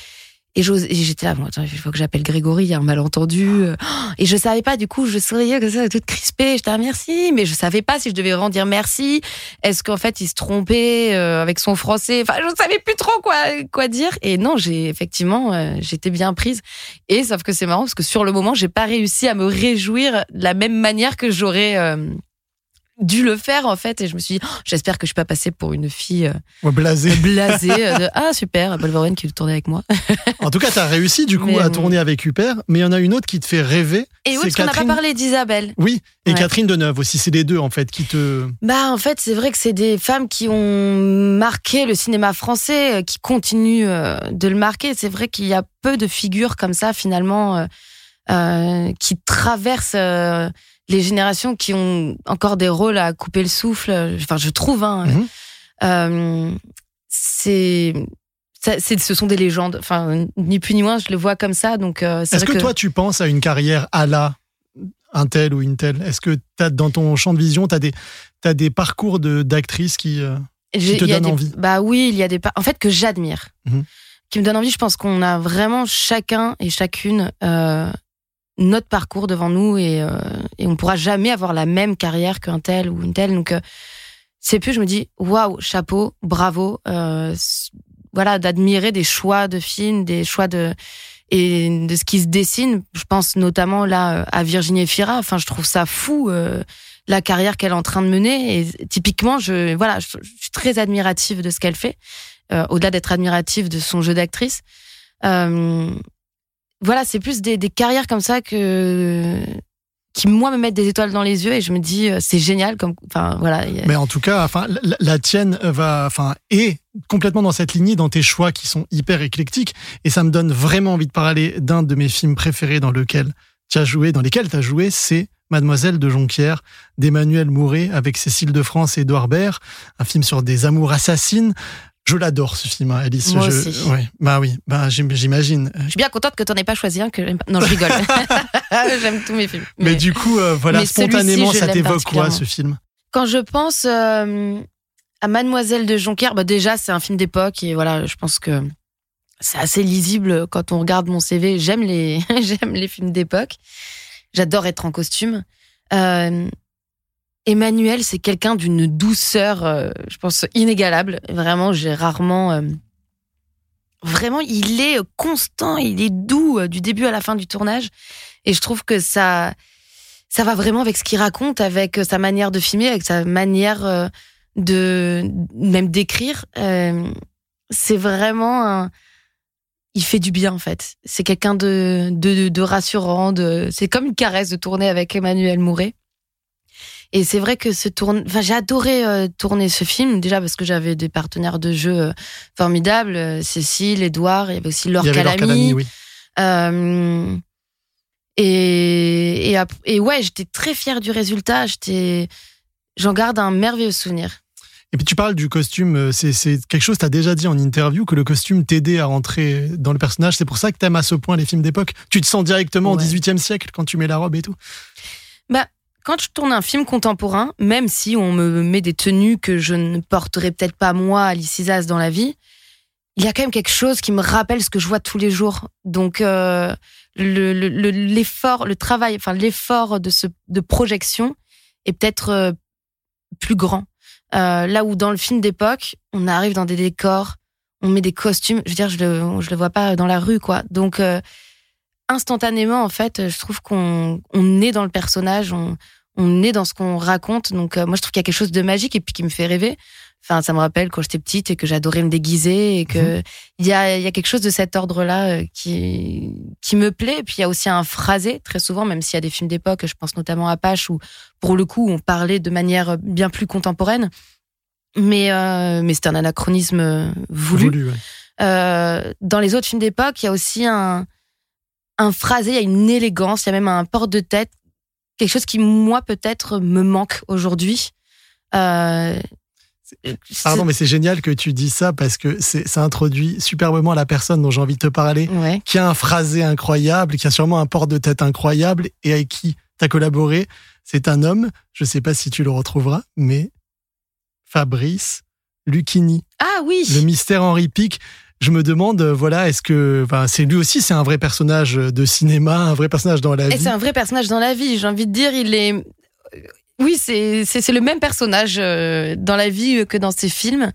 et j'étais là, bon, attends, il faut que j'appelle Grégory, il y a un malentendu. (gasps) Et je savais pas, du coup, je souriais comme ça, toute crispée. J'étais, ah, merci. Mais je savais pas si je devais vraiment dire merci. Est-ce qu'en fait, il se trompait euh, avec son français? Enfin, je savais plus trop quoi, quoi dire. Et non, j'ai effectivement, euh, j'étais bien prise. Et sauf que c'est marrant parce que sur le moment, j'ai pas réussi à me réjouir de la même manière que j'aurais. euh, dû le faire en fait et je me suis dit oh, j'espère que je suis pas passée pour une fille euh, Ouais, blasé. (laughs) blasée euh, de ah super Wolverine qui tournait avec moi En tout cas, tu as réussi du coup Mais, à tourner avec Huper, mais il y en a une autre qui te fait rêver. Et oui, c'est parce qu'on n'a pas Catherine- parlé d'Isabelle. Oui, et Ouais. Catherine Deneuve aussi, c'est les deux en fait qui te. Bah, en fait, c'est vrai que c'est des femmes qui ont marqué le cinéma français, euh, qui continuent de le marquer. C'est vrai qu'il y a peu de figures comme ça, finalement, euh, euh, qui traversent les générations, qui ont encore des rôles à couper le souffle. Enfin, je trouve, hein. Mhm. Euh, c'est. ce sont des légendes. Enfin, ni plus ni moins, je le vois comme ça. Donc, euh, Est-ce que, toi tu penses à une carrière à la un tel ou une telle? Est-ce que as, dans ton champ de vision, tu as des, t'as des parcours de- d'actrices qui. euh, J'ai- te il y a donne des- envie? Bah oui, il y a des en fait que j'admire, Mhm. qui me donnent envie. Je pense qu'on a vraiment chacun et chacune euh, notre parcours devant nous et, euh, et on pourra jamais avoir la même carrière qu'un tel ou une telle. Donc euh, c'est plus, je me dis waouh, chapeau, bravo, euh, voilà, d'admirer des choix de films, des choix de et de ce qui se dessine. Je pense notamment là euh, à Virginie Fira. Enfin, je trouve ça fou. euh, la carrière qu'elle est en train de mener. Et typiquement, je, voilà, je suis très admirative de ce qu'elle fait, euh, au-delà d'être admirative de son jeu d'actrice. Euh, voilà, c'est plus des, des carrières comme ça que qui moi me mettent des étoiles dans les yeux et je me dis euh, c'est génial comme enfin voilà Mais en tout cas, enfin, la, la tienne va, enfin, est complètement dans cette lignée, dans tes choix qui sont hyper éclectiques, et ça me donne vraiment envie de parler d'un de mes films préférés dans lequel tu as joué, dans lesquels tu as joué, c'est Mademoiselle de Jonquière d'Emmanuel Mouret avec Cécile de France et Edouard Baird, un film sur des amours assassines. Je l'adore ce film, hein, Alice. Moi Je- aussi. ouais, bah oui, bah j'im- j'imagine. je suis bien contente que tu n'en aies pas choisi un que j'aime pas. non je rigole (laughs) (laughs) j'aime tous mes films Mais, du coup, euh, voilà, mais spontanément, ça t'évoque quoi ce film? Quand je pense euh, à Mademoiselle de Jonquière, bah déjà c'est un film d'époque et voilà, je pense que c'est assez lisible quand on regarde mon CV. J'aime les (laughs) j'aime les films d'époque. J'adore être en costume. Euh, Emmanuel, c'est quelqu'un d'une douceur, euh, je pense inégalable. Vraiment, j'ai rarement. euh, vraiment, il est constant, il est doux euh, du début à la fin du tournage, et je trouve que ça ça va vraiment avec ce qu'il raconte, avec sa manière de filmer, avec sa manière de même d'écrire. C'est vraiment un... Il fait du bien en fait. C'est quelqu'un de, de, de rassurant. De... C'est comme une caresse de tourner avec Emmanuel Mouret. Et c'est vrai que ce tourne... enfin, j'ai adoré euh, tourner ce film déjà parce que j'avais des partenaires de jeu euh, formidables, euh, Cécile, Edouard, il y avait aussi Laure. Calamy, oui. Et, et, et ouais, j'étais très fière du résultat. J'étais, j'en garde un merveilleux souvenir. Et puis tu parles du costume, c'est c'est quelque chose que tu as déjà dit en interview, que le costume t'aidait à rentrer dans le personnage. C'est pour ça que t'aimes à ce point les films d'époque. Tu te sens directement Ouais. au 18e siècle quand tu mets la robe et tout. Quand je tourne un film contemporain, même si on me met des tenues que je ne porterai peut-être pas moi, Alice Isaz, dans la vie, il y a quand même quelque chose qui me rappelle ce que je vois tous les jours. Donc euh, le- le- le- l'effort, le, travail, enfin l'effort de ce de projection est peut-être euh, plus grand. Euh, là où dans le film d'époque, on arrive dans des décors, on met des costumes. Je veux dire, je le je le vois pas dans la rue, quoi. Donc euh, instantanément, en fait, je trouve qu'on on est dans le personnage, on, on est dans ce qu'on raconte. Donc, euh, moi, je trouve qu'il y a quelque chose de magique et puis qui me fait rêver. Enfin, ça me rappelle quand j'étais petite et que j'adorais me déguiser et que il y a, y a quelque chose de cet ordre-là euh, qui, qui me plaît. Et puis, il y a aussi un phrasé, très souvent, même s'il y a des films d'époque, je pense notamment à Pache, où, pour le coup, on parlait de manière bien plus contemporaine. Mais, euh, mais c'est un anachronisme euh, voulu. Voulu, ouais. Dans les autres films d'époque, il y a aussi un, un phrasé, il y a une élégance, il y a même un porte de tête quelque chose qui moi peut-être me manque aujourd'hui. Euh, Pardon, mais c'est génial que tu dis ça parce que ça introduit superbement la personne dont j'ai envie de te parler, qui a un phrasé incroyable, qui a sûrement un port de tête incroyable et avec qui tu as collaboré. C'est un homme, je ne sais pas si tu le retrouveras, mais Fabrice Lucchini. Ah oui Le mystère Henri Pic. Je me demande, voilà, est-ce que, enfin, c'est lui aussi, c'est un vrai personnage de cinéma, un vrai personnage dans la vie. C'est un vrai personnage dans la vie. J'ai envie de dire, il est, oui, c'est le même personnage euh, dans la vie que dans ses films.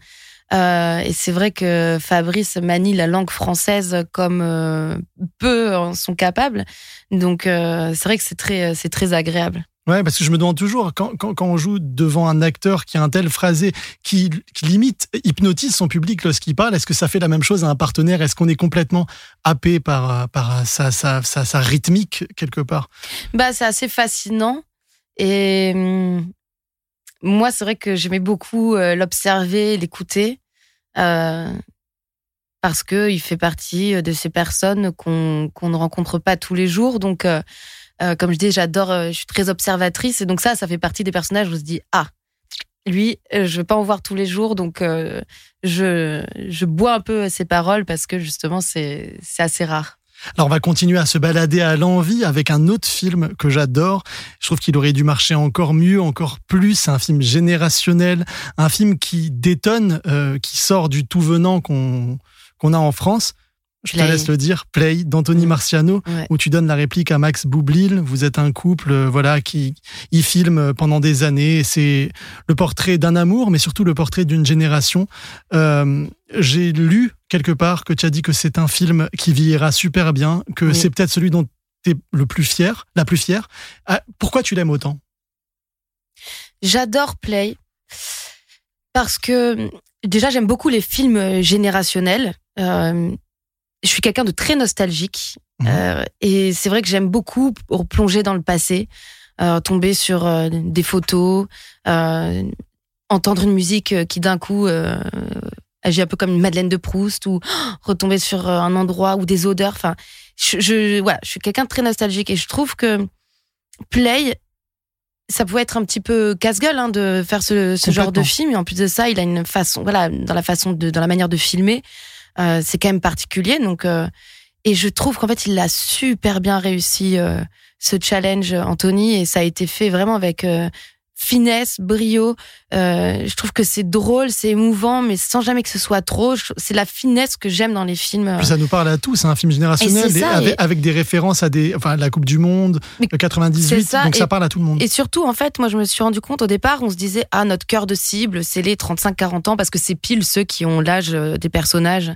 Euh, et c'est vrai que Fabrice manie la langue française comme euh, peu en sont capables. Donc c'est vrai que c'est très, c'est très agréable. Ouais, parce que je me demande toujours, quand, quand, on joue devant un acteur qui a un tel phrasé, qui, qui limite hypnotise son public lorsqu'il parle, est-ce que ça fait la même chose à un partenaire? Est-ce qu'on est complètement happé par, par sa, sa, sa, rythmique quelque part? Bah, C'est assez fascinant. Et hum, moi, c'est vrai que j'aimais beaucoup euh, l'observer, l'écouter, euh, parce que il fait partie euh, de ces personnes qu'on ne rencontre pas tous les jours. Donc, comme je dis, j'adore, je suis très observatrice, et donc ça, ça fait partie des personnages où on se dit ah. Lui, je veux pas en voir tous les jours, donc je, je bois un peu ses paroles parce que justement, c'est assez rare. Alors on va continuer à se balader à l'envie avec un autre film que j'adore. Je trouve qu'il aurait dû marcher encore mieux, encore plus. C'est un film générationnel, un film qui détonne, euh, qui sort du tout venant qu'on a en France je te laisse le dire, Play d'Anthony mm. Marciano, où tu donnes la réplique à Max Boublil. Vous êtes un couple, euh, voilà, qui y filme pendant des années. C'est le portrait d'un amour, mais surtout le portrait d'une génération. Euh, j'ai lu quelque part que tu as dit que c'est un film qui vieillira super bien, que c'est peut-être celui dont tu es le plus fier, la plus fière. Ah, pourquoi tu l'aimes autant? J'adore Play parce que déjà j'aime beaucoup les films générationnels. Euh, je suis quelqu'un de très nostalgique. Mhm. Euh, et c'est vrai que j'aime beaucoup plonger dans le passé, euh, tomber sur euh, des photos, euh, entendre une musique qui d'un coup agit un peu comme une Madeleine de Proust ou (gasps) retomber sur un endroit ou des odeurs. Enfin, je, je, voilà, je suis quelqu'un de très nostalgique et je trouve que Play, ça pouvait être un petit peu casse-gueule hein, de faire ce, ce genre de film. Et en plus de ça, il a une façon, voilà, dans la façon de, dans la manière de filmer. Euh, c'est quand même particulier. Donc, euh, et je trouve qu'en fait, il a super bien réussi euh, ce challenge, Anthony, et ça a été fait vraiment avec finesse, brio. Euh, je trouve que c'est drôle, c'est émouvant, mais sans jamais que ce soit trop. C'est la finesse que j'aime dans les films. Puis ça nous parle à tous, c'est un film générationnel avec, des références à des, enfin, la Coupe du Monde, de 98, donc ça parle à tout le monde. Et surtout, en fait, moi je me suis rendu compte au départ, on se disait, ah, notre cœur de cible, c'est les 35-40 ans, parce que c'est pile ceux qui ont l'âge euh, des personnages.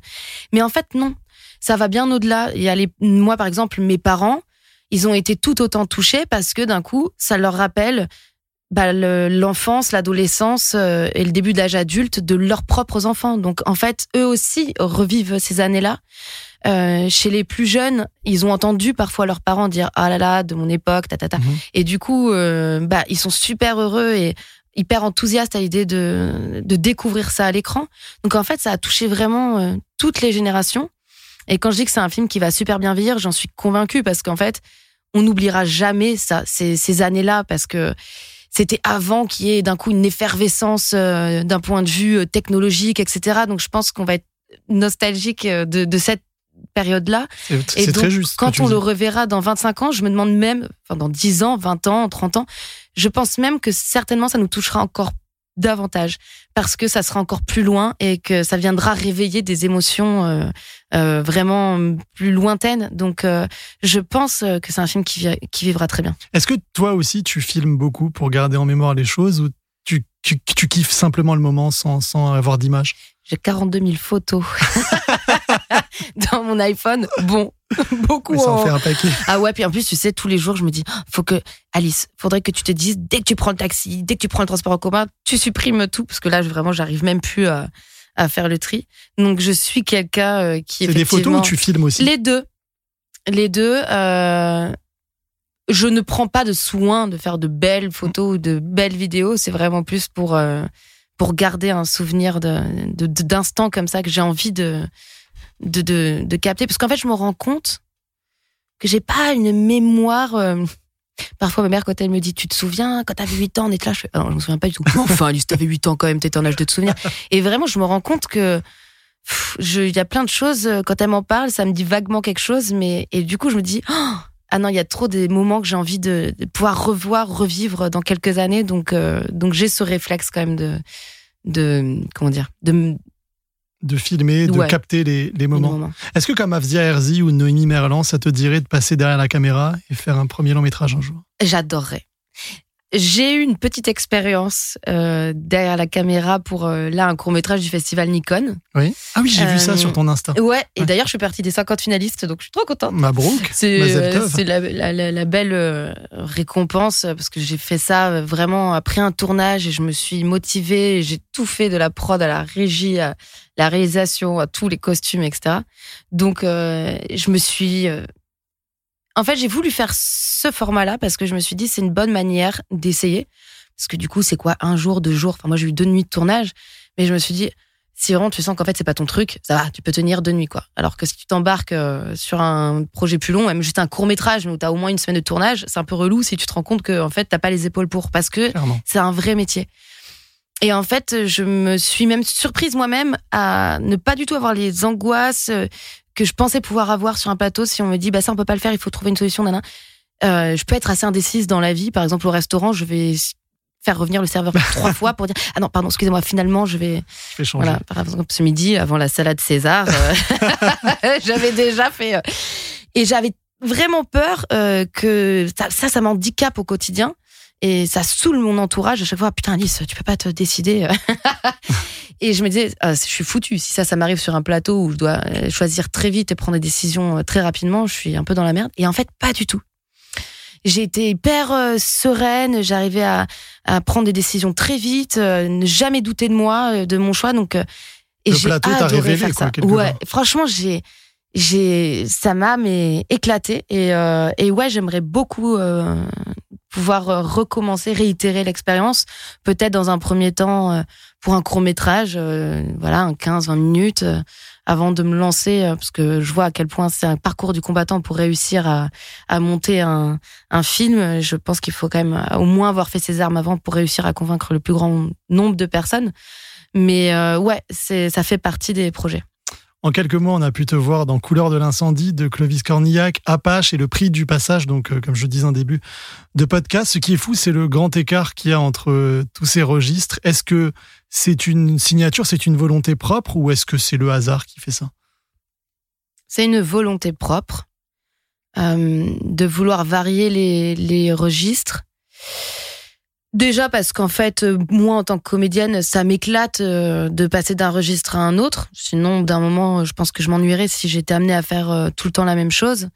Mais en fait, non. Ça va bien au-delà. Il y a les, moi, par exemple, mes parents, ils ont été tout autant touchés parce que d'un coup, ça leur rappelle bah, l'enfance, l'adolescence euh, et le début d'âge adulte de leurs propres enfants. Donc en fait, eux aussi revivent ces années-là. Euh, chez les plus jeunes, ils ont entendu parfois leurs parents dire ah là là de mon époque, ta ta ta. Mhm. Et du coup, euh, bah ils sont super heureux et hyper enthousiastes à l'idée de de découvrir ça à l'écran. Donc en fait, ça a touché vraiment euh, toutes les générations. Et quand je dis que c'est un film qui va super bien vieillir, j'en suis convaincue parce qu'en fait, on n'oubliera jamais ça, ces, ces années-là, parce que c'était avant qu'il y ait d'un coup une effervescence euh, d'un point de vue euh, technologique, etc. Donc je pense qu'on va être nostalgique euh, de, de cette période-là. C'est très juste. Quand on le reverra dans 25 ans, je me demande même, enfin dans 10 ans, 20 ans, 30 ans, je pense même que certainement ça nous touchera encore davantage parce que ça sera encore plus loin et que ça viendra réveiller des émotions euh, euh, vraiment plus lointaines. Donc, euh, je pense que c'est un film qui, qui vivra très bien. Est-ce que toi aussi tu filmes beaucoup pour garder en mémoire les choses ou tu, tu, tu kiffes simplement le moment sans, sans avoir d'image? J'ai 42 000 photos (laughs) dans mon iPhone. Bon, (laughs) beaucoup. ça en fait un paquet. Ah ouais, puis en plus, tu sais, tous les jours, je me dis, faut que, Alice, faudrait que tu te dises, dès que tu prends le taxi, dès que tu prends le transport en commun, tu supprimes tout, parce que là, vraiment, j'arrive même plus à, à, faire le tri. Donc, je suis quelqu'un euh, qui. C'est des photos ou tu filmes aussi? Les deux. Les deux. Euh, je ne prends pas de soin de faire de belles photos ou de belles vidéos. C'est vraiment plus pour, euh, pour garder un souvenir d'instant de, comme ça que j'ai envie de, de, de, de capter. Parce qu'en fait, je me rends compte que j'ai pas une mémoire. Euh, Parfois, ma mère, quand elle me dit, tu te souviens, quand t'avais 8 ans, on était là, je fais, je me souviens pas du tout. (laughs) Enfin, Alice, t'avais 8 ans quand même, t'étais en âge de te souvenir. Et vraiment, je me rends compte que, il y a plein de choses, euh, quand elle m'en parle, ça me dit vaguement quelque chose, mais, et du coup, je me dis, oh, ah non, il y a trop des moments que j'ai envie de, pouvoir revoir, revivre dans quelques années, donc, euh, donc j'ai ce réflexe quand même de, de, comment dire, de, de filmer, de capter les, les moments. Est-ce que comme Afzia Herzi ou Noémie Merlan, ça te dirait de passer derrière la caméra et faire un premier long métrage un jour? J'adorerais. J'ai eu une petite expérience euh, derrière la caméra pour euh, là un court métrage du festival Nikon. Oui. Ah oui, j'ai vu ça euh, sur ton Insta. Ouais. Et d'ailleurs, je suis partie des 50 finalistes, donc je suis trop contente. Mabrouk. C'est la, la, la, belle récompense parce que j'ai fait ça vraiment après un tournage et je me suis motivée. J'ai tout fait de la prod à la régie, à la réalisation, à tous les costumes, etc. Donc, je me suis en fait, j'ai voulu faire ce format-là parce que je me suis dit c'est une bonne manière d'essayer. Parce que du coup, c'est quoi un jour, deux jours? Enfin, moi, j'ai eu deux nuits de tournage, mais je me suis dit si vraiment tu sens qu'en fait c'est pas ton truc, ça va, tu peux tenir deux nuits quoi. Alors que si tu t'embarques euh, sur un projet plus long, même juste un court métrage où tu as au moins une semaine de tournage, c'est un peu relou si tu te rends compte que en fait t'as pas les épaules pour parce que c'est un vrai métier. Et en fait, je me suis même surprise moi-même à ne pas du tout avoir les angoisses, euh, que je pensais pouvoir avoir sur un plateau si on me dit bah ça on peut pas le faire, il faut trouver une solution. Nana. Euh, je peux être assez indécise dans la vie. Par exemple au restaurant, je vais faire revenir le serveur (laughs) trois fois pour dire ah non pardon excusez-moi finalement je vais, je vais changer. Voilà, par exemple ce midi avant la salade César, euh, (laughs) (laughs) j'avais déjà fait euh, et j'avais vraiment peur euh, que ça ça, ça m'handicape au quotidien et ça saoule mon entourage à chaque fois putain Alice tu peux pas te décider (laughs) Et je me disais, ah, je suis foutu. Si ça, ça m'arrive sur un plateau où je dois euh, choisir très vite et prendre des décisions euh, très rapidement, je suis un peu dans la merde. Et en fait, pas du tout. J'ai été hyper euh, sereine, j'arrivais à, à, prendre des décisions très vite, ne jamais douter de moi, de mon choix. Donc, et j'ai adoré faire ça. Ouais, franchement, j'ai, j'ai, ça m'a mais éclaté. Et, et ouais, j'aimerais beaucoup pouvoir euh, recommencer, réitérer l'expérience, peut-être dans un premier temps euh, pour un court métrage, euh, voilà, un 15-20 minutes, avant de me lancer, parce que je vois à quel point c'est un parcours du combattant pour réussir à, à monter un, un film. Je pense qu'il faut quand même au moins avoir fait ses armes avant pour réussir à convaincre le plus grand nombre de personnes. Mais ouais, c'est ça fait partie des projets. En quelques mots, on a pu te voir dans Couleur de l'incendie de Clovis Cornillac, Apache et le prix du passage, donc euh, comme je disais en début de podcast. Ce qui est fou, c'est le grand écart qu'il y a entre euh, tous ces registres. Est-ce que c'est une signature, c'est une volonté propre ou est-ce que c'est le hasard qui fait ça? C'est une volonté propre euh, de vouloir varier les registres. Déjà parce qu'en fait, euh, moi en tant que comédienne, ça m'éclate euh, de passer d'un registre à un autre. Sinon, d'un moment, je pense que je m'ennuierais si j'étais amenée à faire euh, tout le temps la même chose.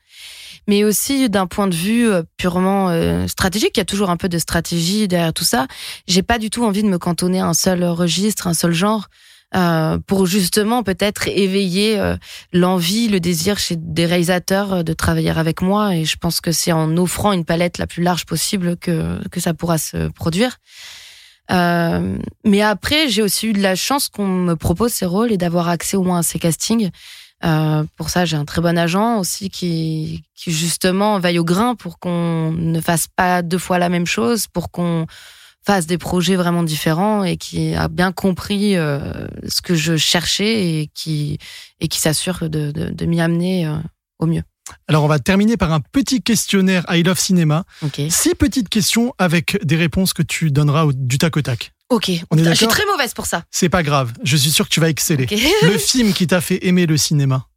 Mais aussi d'un point de vue purement stratégique, il y a toujours un peu de stratégie derrière tout ça. J'ai pas du tout envie de me cantonner à un seul registre, un seul genre. Euh, pour justement peut-être éveiller euh, l'envie, le désir chez des réalisateurs euh, de travailler avec moi. Et je pense que c'est en offrant une palette la plus large possible que, que ça pourra se produire. Euh, mais après, j'ai aussi eu de la chance qu'on me propose ces rôles et d'avoir accès au moins à ces castings. Euh, pour ça, j'ai un très bon agent aussi qui, qui justement veille au grain pour qu'on ne fasse pas deux fois la même chose, pour qu'on fasse des projets vraiment différents et qui a bien compris euh, ce que je cherchais et qui et qui s'assure de, de, de m'y amener euh, au mieux. Alors on va terminer par un petit questionnaire I Love Cinéma. Six petites questions avec des réponses que tu donneras du tac au tac. Ok, on est je suis très mauvaise pour ça. C'est pas grave, je suis sûr que tu vas exceller. Le film qui t'a fait aimer le cinéma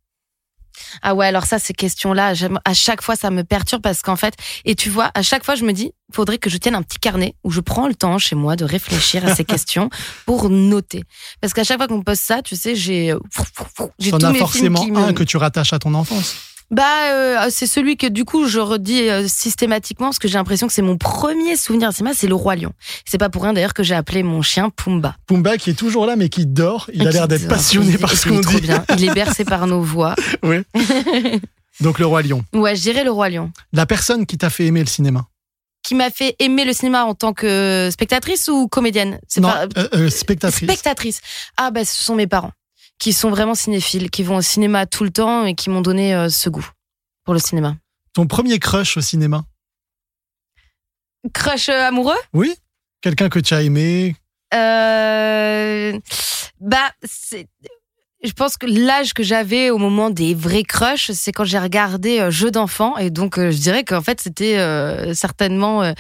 ah ouais, alors ça, ces questions-là, à chaque fois, ça me perturbe parce qu'en fait, et tu vois, à chaque fois, je me dis, faudrait que je tienne un petit carnet où je prends le temps chez moi de réfléchir à ces (laughs) questions pour noter. Parce qu'à chaque fois qu'on me pose ça, tu sais, j'ai, j'ai tous mes forcément films qui un que tu rattaches à ton enfance. Bah, euh, c'est celui que du coup je redis euh, systématiquement parce que j'ai l'impression que c'est mon premier souvenir cinéma, c'est le roi lion. C'est pas pour rien d'ailleurs que j'ai appelé mon chien Pumba. Pumba qui est toujours là mais qui dort. Il a l'air d'être passionné par ce qu'on dit. Bien. Il est bercé par nos voix. (laughs) Oui. (laughs) Donc le roi lion. Ouais, je dirais le roi lion. La personne qui t'a fait aimer le cinéma. Qui m'a fait aimer le cinéma en tant que spectatrice ou comédienne? Non, euh, spectatrice. Spectatrice. Ah bah ce sont mes parents qui sont vraiment cinéphiles, qui vont au cinéma tout le temps et qui m'ont donné euh, ce goût pour le cinéma. Ton premier crush au cinéma? Crush euh, amoureux? Oui Quelqu'un que tu as aimé? Euh, Bah, c'est. Je pense que l'âge que j'avais au moment des vrais crushs, c'est quand j'ai regardé euh, Jeux d'enfants. Et donc, euh, je dirais qu'en fait, c'était euh, certainement.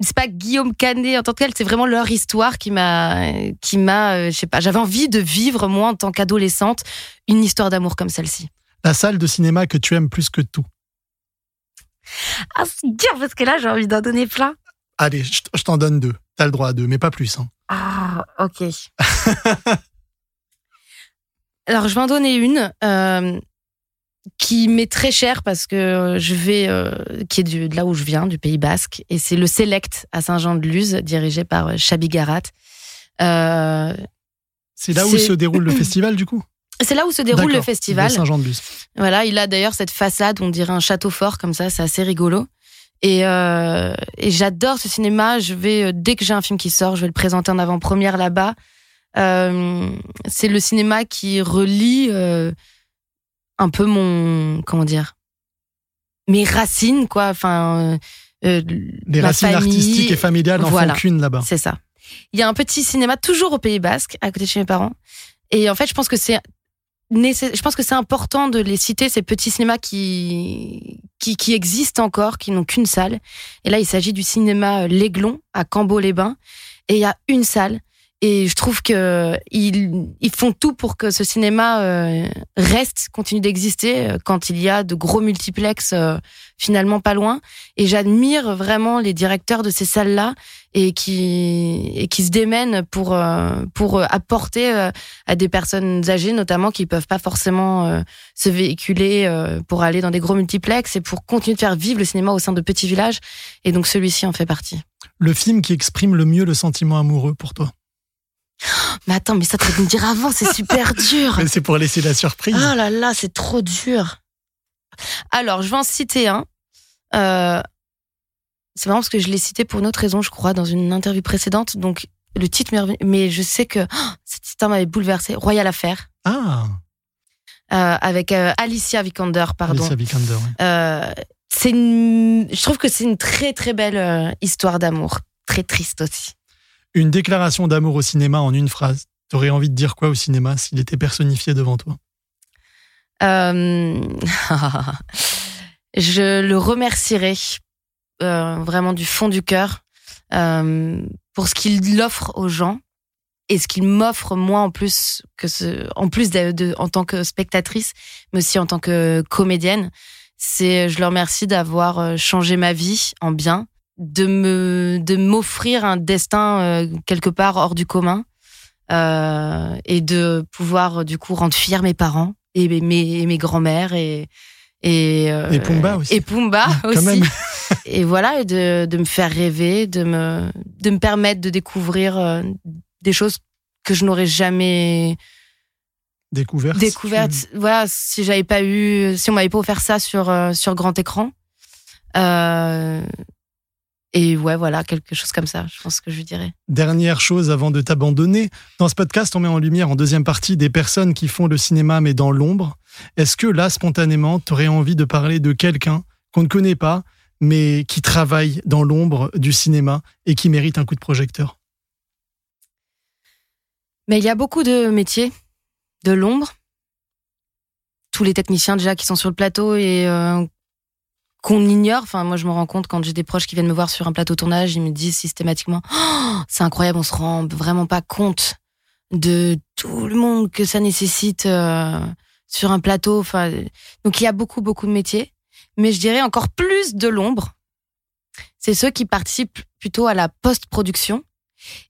C'est pas Guillaume Canet en tant que tel, c'est vraiment leur histoire qui m'a, qui m'a, euh, je sais pas, j'avais envie de vivre moi en tant qu'adolescente une histoire d'amour comme celle-ci. La salle de cinéma que tu aimes plus que tout Ah c'est dur parce que là j'ai envie d'en donner plein. Allez, je t'en donne deux. T'as le droit à deux, mais pas plus. hein. Ah, ok. (laughs) Alors, je vais en donner une euh, qui m'est très chère parce que je vais, euh, qui est du- de là où je viens, du Pays Basque, et c'est le Select à Saint-Jean-de-Luz, dirigé par euh, Chabi Garat. Euh, C'est là où se déroule le (clears throat) festival, du coup? C'est là où se déroule le festival. de Saint-Jean-de-Luz. Voilà, il a d'ailleurs cette façade, on dirait un château fort comme ça, c'est assez rigolo. Et, euh, et j'adore ce cinéma. Je vais euh, dès que j'ai un film qui sort, je vais le présenter en avant-première là-bas. Euh, c'est le cinéma qui relie euh, un peu mon comment dire mes racines quoi. Enfin, euh, Les ma racines famille. artistiques et familiales n'en Voilà. font qu'une là-bas. C'est ça. Il y a un petit cinéma toujours au Pays Basque, à côté de chez mes parents. Et en fait, je pense que c'est je pense que c'est important de les citer ces petits cinémas qui qui, qui existent encore, qui n'ont qu'une salle. Et là, il s'agit du cinéma L'Aiglon à Cambo-les-Bains. Et il y a une salle. Et je trouve que ils, font tout pour que ce cinéma euh, reste, continue d'exister euh, quand il y a de gros multiplex euh, finalement pas loin. Et j'admire vraiment les directeurs de ces salles-là et qui se démènent pour apporter à des personnes âgées notamment qui peuvent pas forcément se véhiculer pour aller dans des gros multiplex et pour continuer de faire vivre le cinéma au sein de petits villages et donc celui-ci en fait partie. Le film qui exprime le mieux le sentiment amoureux pour toi? (gasps) Mais attends, mais ça tu me dire avant, c'est super (laughs) dur. Mais c'est pour laisser la surprise. Oh là là, c'est trop dur. Alors, je vais en citer un. Euh, c'est marrant parce que je l'ai cité pour une autre raison, je crois, dans une interview précédente. Donc, le titre m'est revenu, mais je sais que oh, ce titre m'avait bouleversé. Royal Affair, Ah, euh, avec euh, Alicia Vikander, pardon. Alicia Vikander. Euh, c'est une- je trouve que c'est une très très belle histoire d'amour, très triste aussi. Une déclaration d'amour au cinéma en une phrase. T'aurais envie de dire quoi au cinéma s'il était personnifié devant toi? Euh, (laughs) je le remercierai euh, vraiment du fond du cœur euh, pour ce qu'il offre aux gens et ce qu'il m'offre moi en plus que ce, en plus de, en tant que spectatrice, mais aussi en tant que comédienne. C'est, je le remercie d'avoir changé ma vie en bien, de me, de m'offrir un destin euh, quelque part hors du commun euh, et de pouvoir euh, du coup rendre fiers mes parents et mes, mes, et mes grands-mères et et, euh, Et Pumba aussi. et Pumba Quand aussi (laughs) et voilà et de, de me faire rêver de me de me permettre de découvrir euh, des choses que je n'aurais jamais Découverte. découvertes Tu- voilà si j'avais pas eu si on m'avait pas offert ça sur euh, sur grand écran euh, et ouais voilà quelque chose comme ça je pense que je dirais Dernière chose avant de t'abandonner. Dans ce podcast, on met en lumière en deuxième partie des personnes qui font le cinéma mais dans l'ombre. Est-ce que là, spontanément, t'aurais envie de parler de quelqu'un qu'on ne connaît pas, mais qui travaille dans l'ombre du cinéma et qui mérite un coup de projecteur? Mais il y a beaucoup de métiers de l'ombre. Tous les techniciens déjà qui sont sur le plateau et euh, qu'on ignore. Enfin, moi, je me rends compte quand j'ai des proches qui viennent me voir sur un plateau tournage, ils me disent systématiquement Oh, "C'est incroyable, on se rend vraiment pas compte de tout le monde que ça nécessite euh, sur un plateau." Enfin, donc il y a beaucoup, beaucoup de métiers, mais je dirais encore plus de l'ombre. C'est ceux qui participent plutôt à la post-production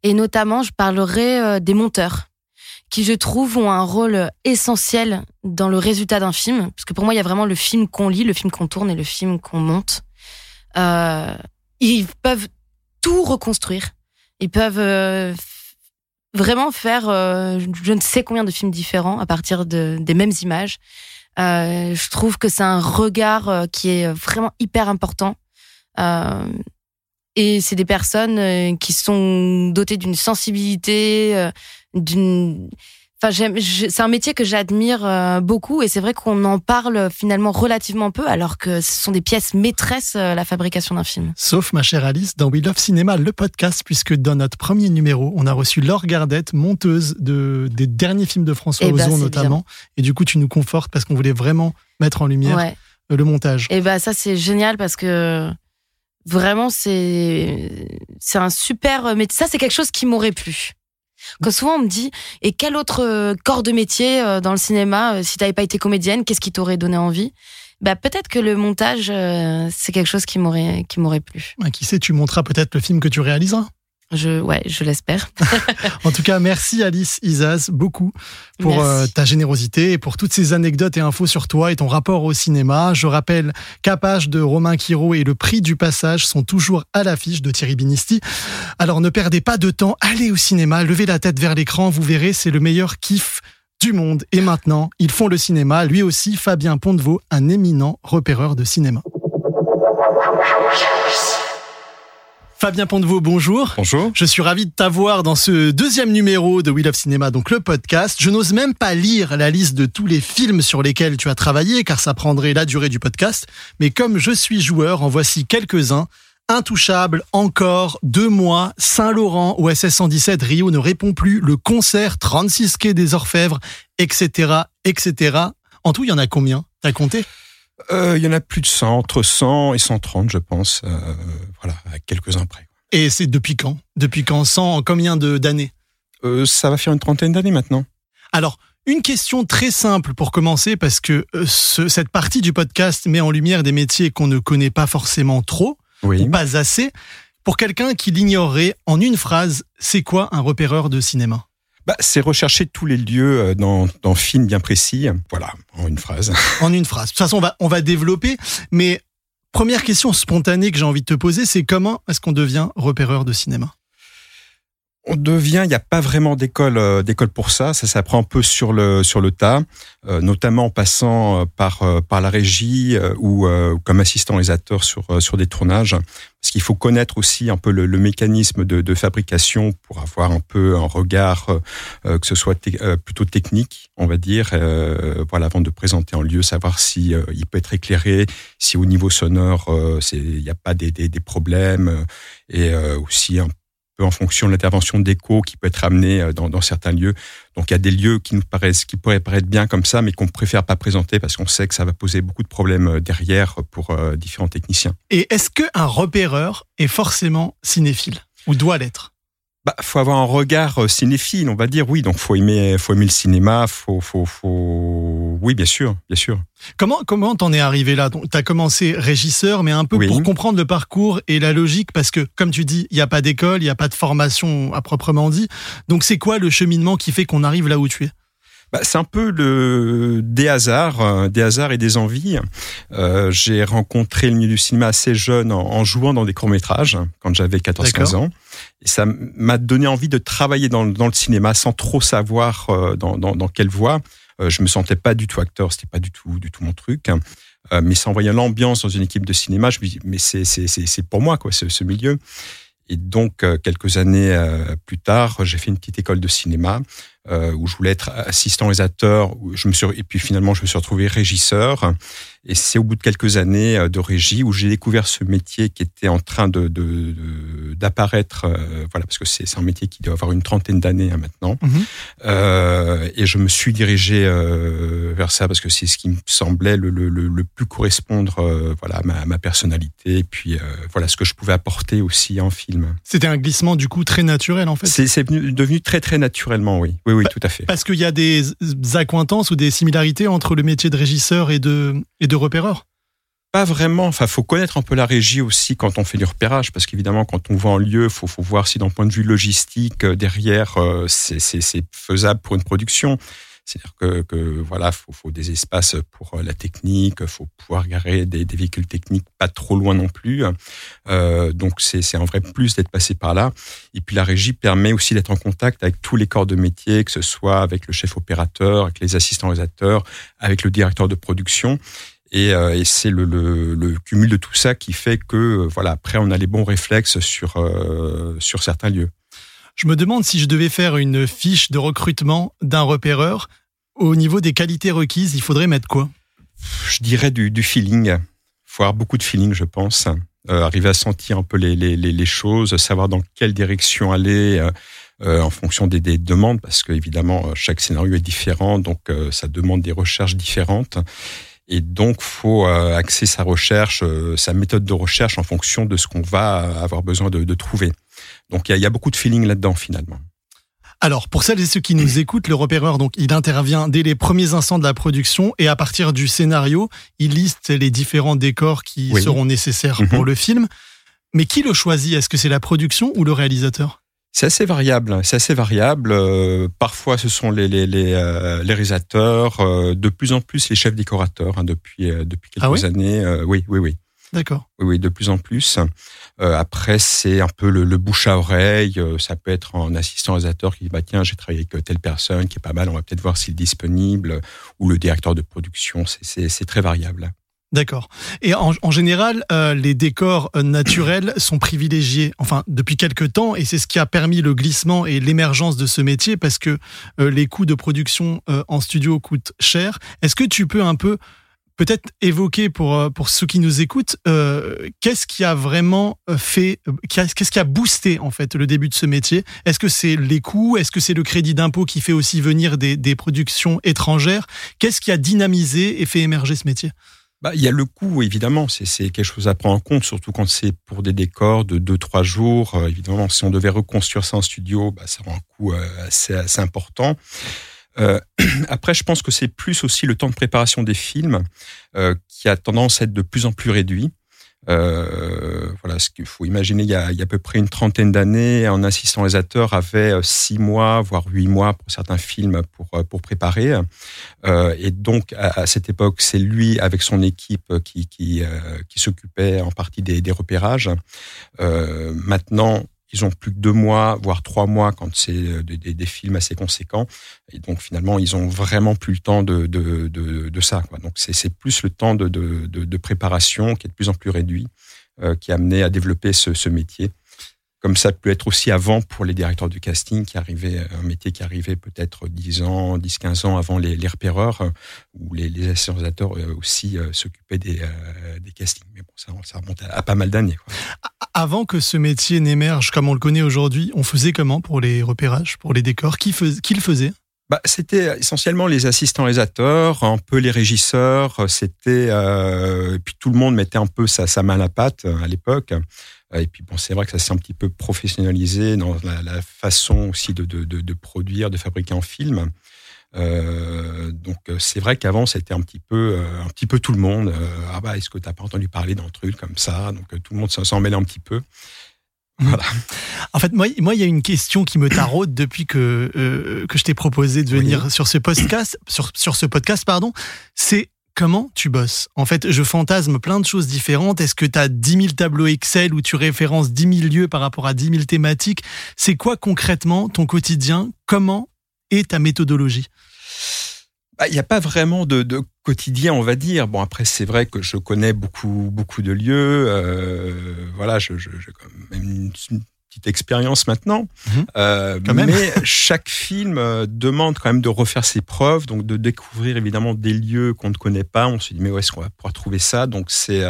et notamment, je parlerai euh, des monteurs, qui je trouve ont un rôle essentiel dans le résultat d'un film, parce que pour moi, il y a vraiment le film qu'on lit, le film qu'on tourne et le film qu'on monte. Euh, ils peuvent tout reconstruire. Ils peuvent euh, vraiment faire euh, je ne sais combien de films différents à partir de, des mêmes images. Je trouve que c'est un regard qui est vraiment hyper important. Et c'est des personnes qui sont dotées d'une sensibilité, d'une, Enfin, c'est un métier que j'admire euh, beaucoup et c'est vrai qu'on en parle finalement relativement peu alors que ce sont des pièces maîtresses euh, la fabrication d'un film. Sauf ma chère Alice dans We Love Cinéma, le podcast, puisque dans notre premier numéro, on a reçu Laure Gardette, monteuse de, des derniers films de François eh ben, Ozon notamment. Et du coup, tu nous confortes parce qu'on voulait vraiment mettre en lumière euh, le montage. Et bah ça c'est génial parce que vraiment c'est c'est un super mais ça c'est quelque chose qui m'aurait plu. Quand souvent on me dit et quel autre euh, corps de métier euh, dans le cinéma si t'avais pas été comédienne qu'est-ce qui t'aurait donné envie? Bah peut-être que le montage c'est quelque chose qui m'aurait qui m'aurait plu. qui sait tu monteras peut-être le film que tu réaliseras. Je, ouais, je l'espère. (laughs) en tout cas, merci Alice Isaz beaucoup pour euh, ta générosité et pour toutes ces anecdotes et infos sur toi et ton rapport au cinéma. Je rappelle qu'Apage de Romain Quiro et Le Prix du Passage sont toujours à l'affiche de Thierry Binisti. Alors ne perdez pas de temps, allez au cinéma, levez la tête vers l'écran, vous verrez, c'est le meilleur kiff du monde. Et maintenant, ils font le cinéma. Lui aussi, Fabien Pontevaux, un éminent repéreur de cinéma. Fabien Pontevaux, bonjour. Bonjour. Je suis ravi de t'avoir dans ce deuxième numéro de Wheel of Cinema, donc le podcast. Je n'ose même pas lire la liste de tous les films sur lesquels tu as travaillé, car ça prendrait la durée du podcast. Mais comme je suis joueur, en voici quelques-uns. Intouchable, encore, deux mois, Saint-Laurent, OSS 117, Rio ne répond plus, le concert, 36 quai des Orfèvres, etc., etc. En tout, il y en a combien? T'as compté? Euh, il y en a plus de 100, entre 100 et 130, je pense. Euh, voilà, à quelques-uns près. Et c'est depuis quand? Depuis quand? 100 Combien d'années? Euh, Ça va faire une trentaine d'années maintenant. Alors, une question très simple pour commencer, parce que cette partie du podcast met en lumière des métiers qu'on ne connaît pas forcément trop, ou pas assez. Pour quelqu'un qui l'ignorerait, en une phrase, c'est quoi un repéreur de cinéma? Bah, c'est rechercher tous les lieux euh, dans, dans film bien précis. Voilà, en une phrase. (laughs) En une phrase. De toute façon, on va, on va développer. Mais première question spontanée que j'ai envie de te poser, c'est comment est-ce qu'on devient repéreur de cinéma? On devient, il n'y a pas vraiment d'école euh, d'école pour ça. Ça s'apprend un peu sur le sur le tas, euh, notamment en passant euh, par par la régie ou comme assistant réalisateur sur sur des tournages. Parce qu'il faut connaître aussi un peu le, mécanisme de, de, fabrication pour avoir un peu un regard que ce soit plutôt technique, on va dire, voilà, avant de présenter en lieu, savoir si il peut être éclairé, si au niveau sonore, il n'y a pas des, des, des problèmes, et aussi un en fonction de l'intervention d'écho qui peut être amenée euh, dans, certains lieux. Donc il y a des lieux qui nous paraissent, qui pourraient paraître bien comme ça, mais qu'on préfère pas présenter parce qu'on sait que ça va poser beaucoup de problèmes euh, derrière pour euh, différents techniciens. Et est-ce qu'un repéreur est forcément cinéphile ou doit l'être? Bah, faut avoir un regard euh, cinéphile, on va dire. Oui, donc faut aimer, faut aimer le cinéma. Faut, faut, faut. Oui, bien sûr, bien sûr. Comment, comment t'en es arrivé là? Tu as commencé régisseur, mais un peu pour comprendre le parcours et la logique, parce que, comme tu dis, il n'y a pas d'école, il n'y a pas de formation à proprement dit. Donc, c'est quoi le cheminement qui fait qu'on arrive là où tu es? Bah, c'est un peu le, des hasards, euh, des hasards et des envies. Euh, j'ai rencontré le milieu du cinéma assez jeune en, jouant dans des courts métrages quand j'avais 14-15 ans. Ça m'a donné envie de travailler dans, le cinéma sans trop savoir euh, dans, quelle voie. Euh, je me sentais pas du tout acteur, c'était pas du tout, mon truc. Euh, mais sans voyant l'ambiance dans une équipe de cinéma, je me dis mais c'est pour moi quoi, ce, milieu. Et donc, quelques années plus tard, j'ai fait une petite école de cinéma euh, où je voulais être assistant réalisateur. Je me suis, et puis finalement, je me suis retrouvé régisseur. Et c'est au bout de quelques années de régie où j'ai découvert ce métier qui était en train de d'apparaître. voilà, parce que c'est un métier qui doit avoir une trentaine d'années hein, maintenant. Mhm. et je me suis dirigé vers ça parce que c'est ce qui me semblait le, le, le plus correspondre, voilà, à ma, ma, personnalité. Et puis voilà, ce que je pouvais apporter aussi en film. C'était un glissement du coup très naturel en fait. C'est devenu très très naturellement, oui. Oui, oui, tout à fait. Parce qu'il y a des accointances ou des similarités entre le métier de régisseur et de, et de repéreur? Pas vraiment. Enfin, faut connaître un peu la régie aussi quand on fait du repérage, parce qu'évidemment, quand on va en lieu, faut, faut voir si d'un point de vue logistique euh, derrière, euh, c'est faisable pour une production. C'est-à-dire que, voilà, faut, des espaces pour euh, la technique, faut pouvoir garer des, véhicules techniques pas trop loin non plus. Euh, donc c'est un vrai plus d'être passé par là. Et puis la régie permet aussi d'être en contact avec tous les corps de métier, que ce soit avec le chef opérateur, avec les assistants réalisateurs, avec le directeur de production. Et, euh, c'est le, cumul de tout ça qui fait que, voilà, après on a les bons réflexes sur certains lieux. Je me demande si je devais faire une fiche de recrutement d'un repéreur. Au niveau des qualités requises, il faudrait mettre quoi? Je dirais du, feeling. Il faut avoir beaucoup de feeling, je pense. Euh, arriver à sentir un peu les, choses, savoir dans quelle direction aller euh, euh, en fonction des, des, demandes, parce que évidemment chaque scénario est différent, donc ça demande des recherches différentes. Et donc, faut axer sa recherche, sa méthode de recherche en fonction de ce qu'on va avoir besoin de trouver. Donc, il y a, y a beaucoup de feeling là-dedans finalement. Alors, pour celles et ceux qui nous écoutent, le repéreur, donc, il intervient dès les premiers instants de la production et à partir du scénario, il liste les différents décors qui seront nécessaires pour mhm. le film. Mais qui le choisit? Est-ce que c'est la production ou le réalisateur? C'est assez variable. C'est assez variable. Euh, parfois, ce sont les les, les, euh, les réalisateurs. Euh, de plus en plus, les chefs décorateurs hein, depuis depuis ah quelques années. oui, oui, oui. D'accord. Oui, oui, de plus en plus. Euh, après, c'est un peu le, bouche à oreille. Euh, ça peut être un assistant réalisateur qui dit bah tiens, j'ai travaillé avec telle personne qui est pas mal. On va peut-être voir s'il est disponible. Ou le directeur de production. C'est très variable. D'accord. Et en, général, euh, les décors naturels (clears throat) sont privilégiés, enfin depuis quelques temps, et c'est ce qui a permis le glissement et l'émergence de ce métier, parce que les coûts de production en studio coûtent cher. Est-ce que tu peux un peu peut-être évoquer pour, euh, pour ceux qui nous écoutent, euh, qu'est-ce qui a vraiment euh, fait, qu'est-ce qui a boosté en fait le début de ce métier? Est-ce que c'est les coûts? Est-ce que c'est le crédit d'impôt qui fait aussi venir des, des productions étrangères? Qu'est-ce qui a dynamisé et fait émerger ce métier? Bah, il y a le coût, évidemment, c'est quelque chose à prendre en compte, surtout quand c'est pour des décors de 2-3 jours. évidemment, si on devait reconstruire ça en studio, bah, ça aura un coût assez, assez important. Euh, (clears throat) après, je pense que c'est plus aussi le temps de préparation des films euh, qui a tendance à être de plus en plus réduit. Euh, voilà, ce qu'il faut imaginer, il y, a, à peu près une trentaine d'années, un assistant réalisateur avait euh, six mois, voire huit mois pour certains films pour pour préparer. Et donc à, cette époque, c'est lui avec son équipe qui qui, qui s'occupait en partie des, des repérages. maintenant, ils ont plus que deux mois, voire trois mois quand c'est euh, des, films assez conséquents. Et donc finalement, ils ont vraiment plus le temps de, de, de, de ça. Donc c'est plus le temps de, de, préparation qui est de plus en plus réduit, euh, qui a amené à développer ce, métier comme ça peut être aussi avant pour les directeurs du casting qui arrivaient, un métier qui arrivait peut-être 10 ans, 10, 15 ans avant les, repéreurs, euh, où les, les euh, aussi euh, s'occupaient des, des, castings. Mais bon, ça remonte à, pas mal d'années. Avant que ce métier n'émerge comme on le connaît aujourd'hui, on faisait comment pour les repérages, pour les décors? Qui, le faisait? Bah, c'était essentiellement les assistants réalisateurs, un peu les régisseurs. C'était euh, puis tout le monde mettait un peu sa, main à la pâte à l'époque. Euh, et puis bon, c'est vrai que ça s'est un petit peu professionnalisé dans la, façon aussi de, de, de, produire, de fabriquer en film. Euh, donc euh, c'est vrai qu'avant c'était un petit peu euh, un petit peu tout le monde. ah bah est-ce que t'as pas entendu parler d'un truc comme ça? Donc tout le monde s'en mêlait un petit peu. Voilà. En fait, moi, moi, il y a une question qui me taraude depuis que que je t'ai proposé de venir sur ce podcast, sur, sur ce podcast, pardon. C'est comment tu bosses? En fait, je fantasme plein de choses différentes. Est-ce que tu as 10 000 tableaux Excel où tu références 10 000 lieux par rapport à 10 000 thématiques? C'est quoi concrètement ton quotidien? Comment ta méthodologie bah, il n'y a pas vraiment de, quotidien, on va dire. Bon, après, c'est vrai que je connais beaucoup, beaucoup de lieux. Euh, voilà, je, quand même une, petite expérience maintenant. Mhm. Euh, mais chaque film euh, demande quand même de refaire ses preuves, donc de découvrir évidemment des lieux qu'on ne connaît pas. On se dit mais où est-ce qu'on va pouvoir trouver ça? Donc c'est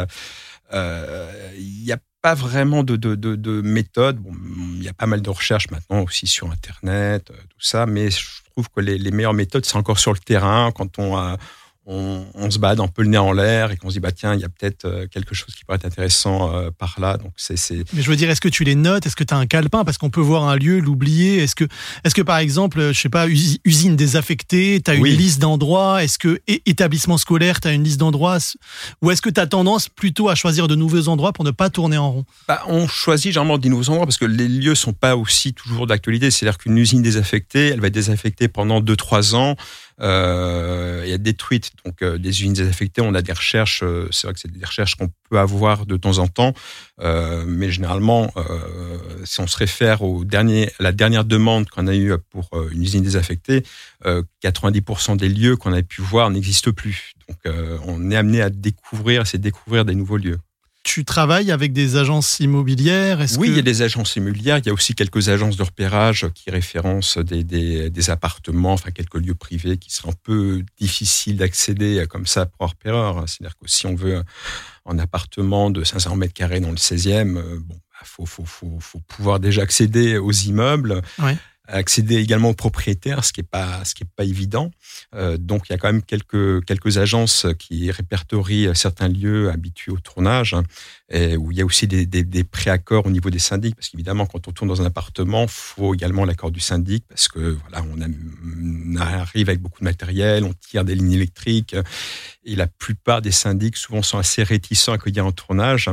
euh, il n'y a pas vraiment de, de, de, méthode. Bon, il y a pas mal de recherches maintenant aussi sur Internet, tout ça, mais je trouve que les, les meilleures méthodes, c'est encore sur le terrain, quand on a on, on, se bade un peu le nez en l'air et qu'on se dit bah tiens il y a peut-être euh, quelque chose qui pourrait être intéressant euh, par là. Donc c'est mais je veux dire est-ce que tu les notes? Est-ce que tu as un calepin? Parce qu'on peut voir un lieu l'oublier. Est-ce que est-ce que par exemple je sais pas usine désaffectée tu as une liste d'endroits? Est-ce que établissement scolaire tu as une liste d'endroits? Ou est-ce que tu as tendance plutôt à choisir de nouveaux endroits pour ne pas tourner en rond? Bah, on choisit généralement des nouveaux endroits parce que les lieux sont pas aussi toujours d'actualité. C'est-à-dire qu'une usine désaffectée elle va être désaffectée pendant 2 3 ans. euh, il y a détruite donc euh, des usines désaffectées. On a des recherches, euh, c'est vrai que c'est des recherches qu'on peut avoir de temps en temps, mais généralement, si on se réfère au dernier, la dernière demande qu'on a eue pour une usine désaffectée, 90% des lieux qu'on a pu voir n'existent plus. Donc, on est amené à découvrir, c'est découvrir des nouveaux lieux. Tu travailles avec des agences immobilières Oui, il y a des agences immobilières. Il y a aussi quelques agences de repérage qui référencent des, des, appartements, enfin quelques lieux privés qui seraient un peu difficiles d'accéder comme ça pour repéreur. C'est-à-dire que si on veut un appartement de 500 mètres carrés dans le 16e, euh, bon, bah, faut, faut, faut, faut, pouvoir déjà accéder aux immeubles. Ouais accéder également aux propriétaires, ce qui est pas ce qui est pas évident. Euh, donc il y a quand même quelques quelques agences qui répertorient certains lieux habitués au tournage, hein, et où il y a aussi des, des, des préaccords au niveau des syndics, parce qu'évidemment quand on tourne dans un appartement, faut également l'accord du syndic, parce que voilà on, arrive avec beaucoup de matériel, on tire des lignes électriques, et la plupart des syndics souvent sont assez réticents à accueillir un tournage,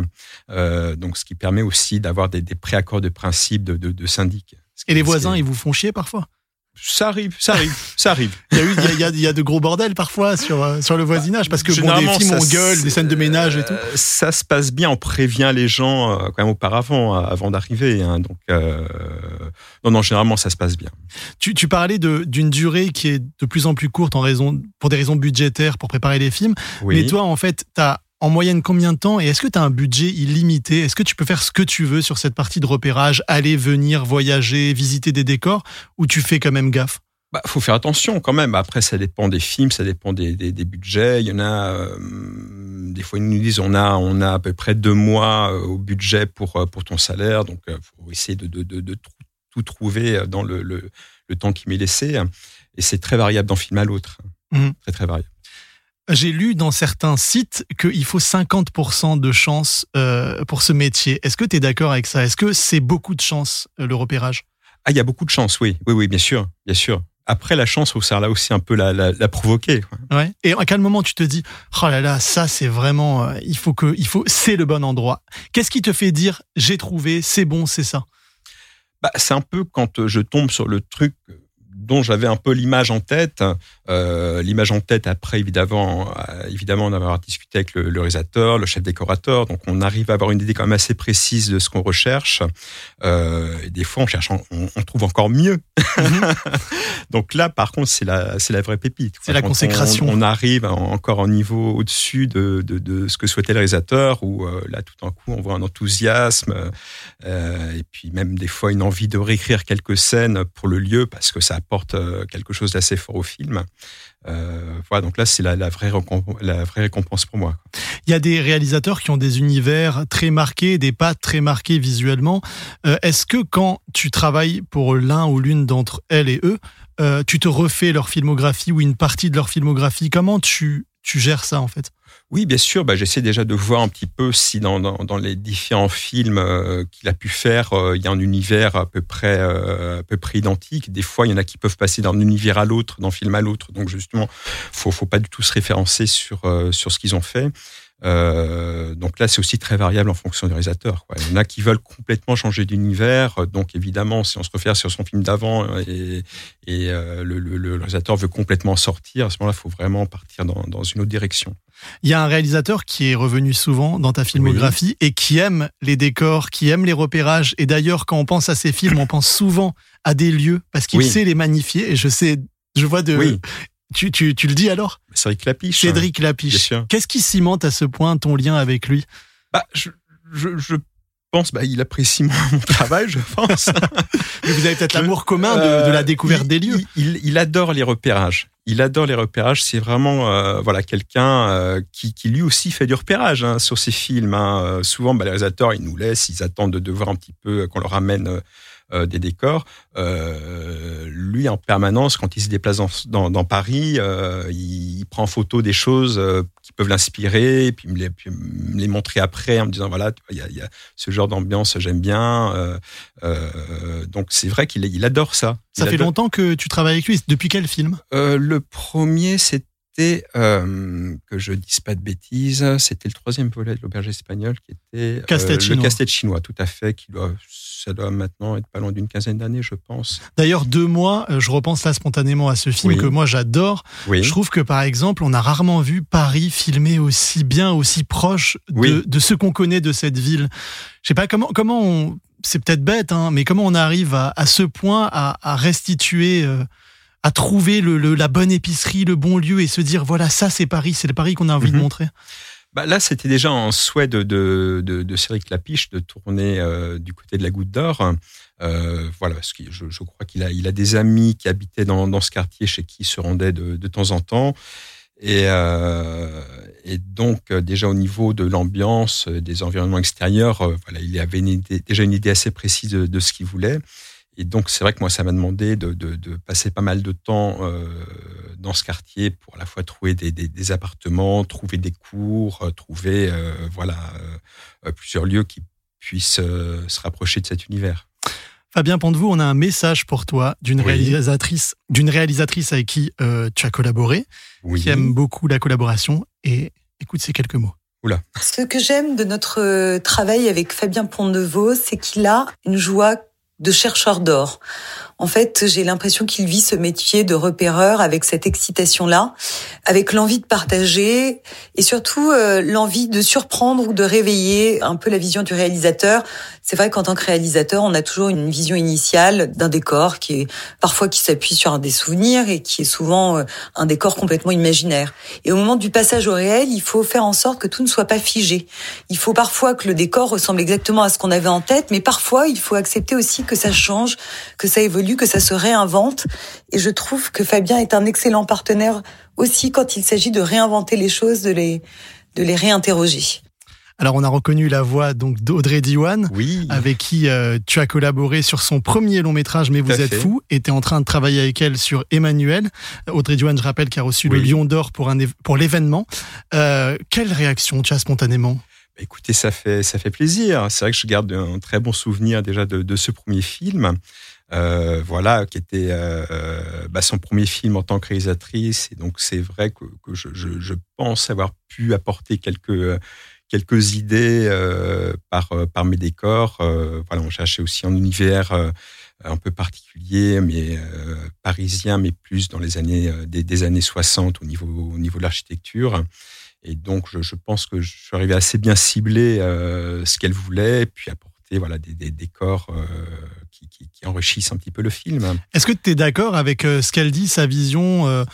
euh, donc ce qui permet aussi d'avoir des, des préaccords de principe de, de, de syndics. Et les voisins, ils vous font chier parfois ça arrive, ça arrive, ça arrive. il, y a eu, il, y a, il y a de gros bordels parfois sur, euh, sur le voisinage parce que bon, des films on gueule, des scènes de ménage et tout. Euh, ça se passe bien, on prévient les gens euh, quand même auparavant, avant d'arriver. Hein, donc, non, non, généralement ça se passe bien. Tu, tu parlais d'une durée qui est de plus en plus courte en raison, pour des raisons budgétaires pour préparer les films. Oui. Mais toi, en fait, tu as en moyenne combien de temps et est-ce que tu as un budget illimité? Est-ce que tu peux faire ce que tu veux sur cette partie de repérage, aller, venir, voyager, visiter des décors ou tu fais quand même gaffe? Bah, faut faire attention quand même. Après, ça dépend des films, ça dépend des, des, des budgets. Il y en a, euh, des fois, ils nous disent on a, on a à peu près deux mois euh, au budget pour, euh, pour ton salaire. Donc, il faut essayer de, de, de, de, tout trouver dans le, le, le temps qui m'est laissé. Et c'est très variable d'un film à l'autre. Mmh. Très, très variable. J'ai lu dans certains sites qu'il faut 50% de chance euh, pour ce métier. Est-ce que tu es d'accord avec ça? Est-ce que c'est beaucoup de chance, euh, le repérage? Ah, il y a beaucoup de chance, oui. Oui, oui, bien sûr. Bien sûr. Après, la chance, ça là aussi un peu la, la, la provoquer. Ouais. Et à quel moment tu te dis, oh là là, ça c'est vraiment, euh, il faut que, il faut, c'est le bon endroit. Qu'est-ce qui te fait dire, j'ai trouvé, c'est bon, c'est ça bah, c'est un peu quand je tombe sur le truc dont j'avais un peu l'image en tête. Euh, l'image en tête après, évidemment, euh, évidemment d'avoir discuté avec le, le, réalisateur, le chef décorateur. Donc, on arrive à avoir une idée quand même assez précise de ce qu'on recherche. Euh, et des fois, on cherche, on, on trouve encore mieux. Mm-hmm. (laughs) Donc là, par contre, c'est la, c'est la vraie pépite. C'est la consécration. On, on, arrive encore un niveau au-dessus de, de, de, ce que souhaitait le réalisateur, où euh, là, tout d'un coup, on voit un enthousiasme et puis même des fois une envie de réécrire quelques scènes pour le lieu parce que ça apporte euh, quelque chose d'assez fort au film. Euh, voilà, donc là, c'est la, vraie la vraie récompense pour moi. Il y a des réalisateurs qui ont des univers très marqués, des pattes très marquées visuellement. Euh, Est-ce que quand tu travailles pour l'un ou l'une d'entre elles et eux, tu te refais leur filmographie ou une partie de leur filmographie? Comment tu, tu gères ça en fait? Oui, bien sûr. Bah, J'essaie déjà de voir un petit peu si dans, dans, dans les différents films euh, qu'il a pu faire, euh, il y a un univers à peu près euh, à peu près identique. Des fois, il y en a qui peuvent passer d'un univers à l'autre, d'un film à l'autre. Donc justement, faut faut pas du tout se référencer sur euh, sur ce qu'ils ont fait. Euh, donc là, c'est aussi très variable en fonction des réalisateurs. Quoi. Il y en a qui veulent complètement changer d'univers. Donc évidemment, si on se réfère sur son film d'avant et, et euh, le, le, le, réalisateur veut complètement sortir, à ce moment-là, il faut vraiment partir dans, dans, une autre direction. Il y a un réalisateur qui est revenu souvent dans ta filmographie oui. et qui aime les décors, qui aime les repérages. Et d'ailleurs, quand on pense à ces films, on pense souvent à des lieux parce qu'il oui. sait les magnifier. Et je sais, je vois de, oui. Tu, tu, tu, le dis alors? Cédric Lapiche. Cédric Lapiche. Qu'est-ce qui cimente à ce point ton lien avec lui? Bah, je, je, je pense, bah, il apprécie mon travail, je pense. (laughs) Mais vous avez peut-être l'amour commun de, de, la découverte il, des lieux. Il, il, il, adore les repérages. Il adore les repérages. C'est vraiment euh, voilà quelqu'un euh, qui, qui, lui aussi fait du repérage hein, sur ses films. Hein. Euh, souvent, bah, les réalisateurs, ils nous laissent, ils attendent de, de voir un petit peu qu'on leur ramène euh, des décors. Euh, lui, en permanence, quand il se déplace dans, dans, dans Paris, euh, il, il, prend photo des choses qui peuvent l'inspirer, puis me les, puis me les montrer après en me disant voilà, il y a, y a, ce genre d'ambiance, j'aime bien. Donc c'est vrai qu'il il adore ça. Ça il fait adore... longtemps que tu travailles avec lui. Depuis quel film? Le premier, c'était c'était, euh, que je dise pas de bêtises, c'était le troisième volet de l'auberge espagnole qui était euh, le casse-tête chinois, tout à fait, qui doit, ça doit maintenant être pas loin d'une quinzaine d'années, je pense. D'ailleurs, deux mois, je repense là spontanément à ce film oui. que moi j'adore. Oui. Je trouve que par exemple, on a rarement vu Paris filmé aussi bien, aussi proche de, oui. de ce qu'on connaît de cette ville. Je sais pas comment, comment on, c'est peut-être bête, hein, mais comment on arrive à, à ce point à, à restituer. Euh, à trouver le, le, la bonne épicerie, le bon lieu et se dire voilà ça c'est Paris, c'est le Paris qu'on a envie mm -hmm. de montrer. bah Là, c'était déjà un souhait de, de, de, de Cédric Lapiche de tourner euh, du côté de la Goutte d'Or. Euh, voilà, parce que je, je crois qu'il a, il a des amis qui habitaient dans, dans ce quartier chez qui il se rendait de, de temps en temps. Et, euh, et donc, déjà au niveau de l'ambiance, des environnements extérieurs, voilà, il avait une idée, déjà une idée assez précise de, de ce qu'il voulait. Et donc, c'est vrai que moi, ça m'a demandé de, de, de, passer pas mal de temps euh, dans ce quartier pour à la fois trouver des, des, des appartements, trouver des cours, trouver euh, voilà plusieurs lieux qui puissent se rapprocher de cet univers. Fabien Pondevou, on a un message pour toi d'une oui. réalisatrice, d'une réalisatrice avec qui euh, tu as collaboré, oui. qui aime beaucoup la collaboration. Et écoute ces quelques mots. Oula. Ce que j'aime de notre euh, travail avec Fabien Pondevaux, c'est qu'il a une joie de chercheur d'or. En fait, j'ai l'impression qu'il vit ce métier de repéreur avec cette excitation-là, avec l'envie de partager et surtout euh, l'envie de surprendre ou de réveiller un peu la vision du réalisateur. C'est vrai qu'en tant que réalisateur, on a toujours une vision initiale d'un décor qui est parfois qui s'appuie sur un des souvenirs et qui est souvent euh, un décor complètement imaginaire. Et au moment du passage au réel, il faut faire en sorte que tout ne soit pas figé. Il faut parfois que le décor ressemble exactement à ce qu'on avait en tête, mais parfois il faut accepter aussi que ça change, que ça évolue, que ça se réinvente. Et je trouve que Fabien est un excellent partenaire aussi quand il s'agit de réinventer les choses, de les, de les réinterroger. Alors on a reconnu la voix donc d'Audrey Diwan, oui. avec qui euh, tu as collaboré sur son premier long métrage Mais vous êtes fou, et tu es en train de travailler avec elle sur Emmanuel. Audrey Diwan, je rappelle, qui a reçu oui. le Lion d'Or pour, un, pour l'événement. Euh, quelle réaction tu as spontanément? Écoutez, ça fait ça fait plaisir. C'est vrai que je garde un très bon souvenir déjà de, de ce premier film. Euh, voilà, qui était euh, bah, son premier film en tant que réalisatrice. Et donc, c'est vrai que, que je, je, je, pense avoir pu apporter quelques, quelques idées euh, par, par mes décors. Euh, voilà, on cherchait aussi un univers euh, un peu particulier, mais parisien, mais plus dans les années, des, des années 60 au niveau, au niveau de l'architecture. Et donc, je, pense que je suis arrivé assez bien cibler ce qu'elle voulait, puis apporter voilà, des, des décors qui, qui, qui, enrichissent un petit peu le film. Est-ce que tu es d'accord avec euh, ce qu'elle dit, sa vision, euh,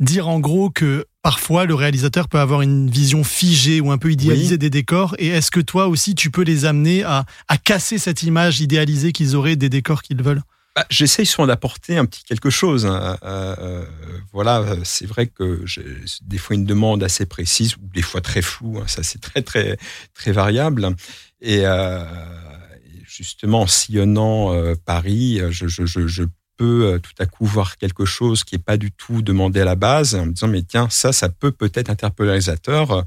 dire en gros que parfois le réalisateur peut avoir une vision figée ou un peu idéalisée oui. des décors et est-ce que toi aussi tu peux les amener à, à casser cette image idéalisée qu'ils auraient des décors qu'ils veulent? Bah, J'essaye souvent d'apporter un petit quelque chose. Hein. Euh, voilà, c'est vrai que j'ai des fois une demande assez précise ou des fois très floue. Hein. Ça, c'est très très très variable. Et euh, justement en sillonnant euh, Paris, je, je, je, je peux euh, tout à coup voir quelque chose qui est pas du tout demandé à la base, en me disant mais tiens ça, ça peut peut-être interpeller le réalisateur, euh,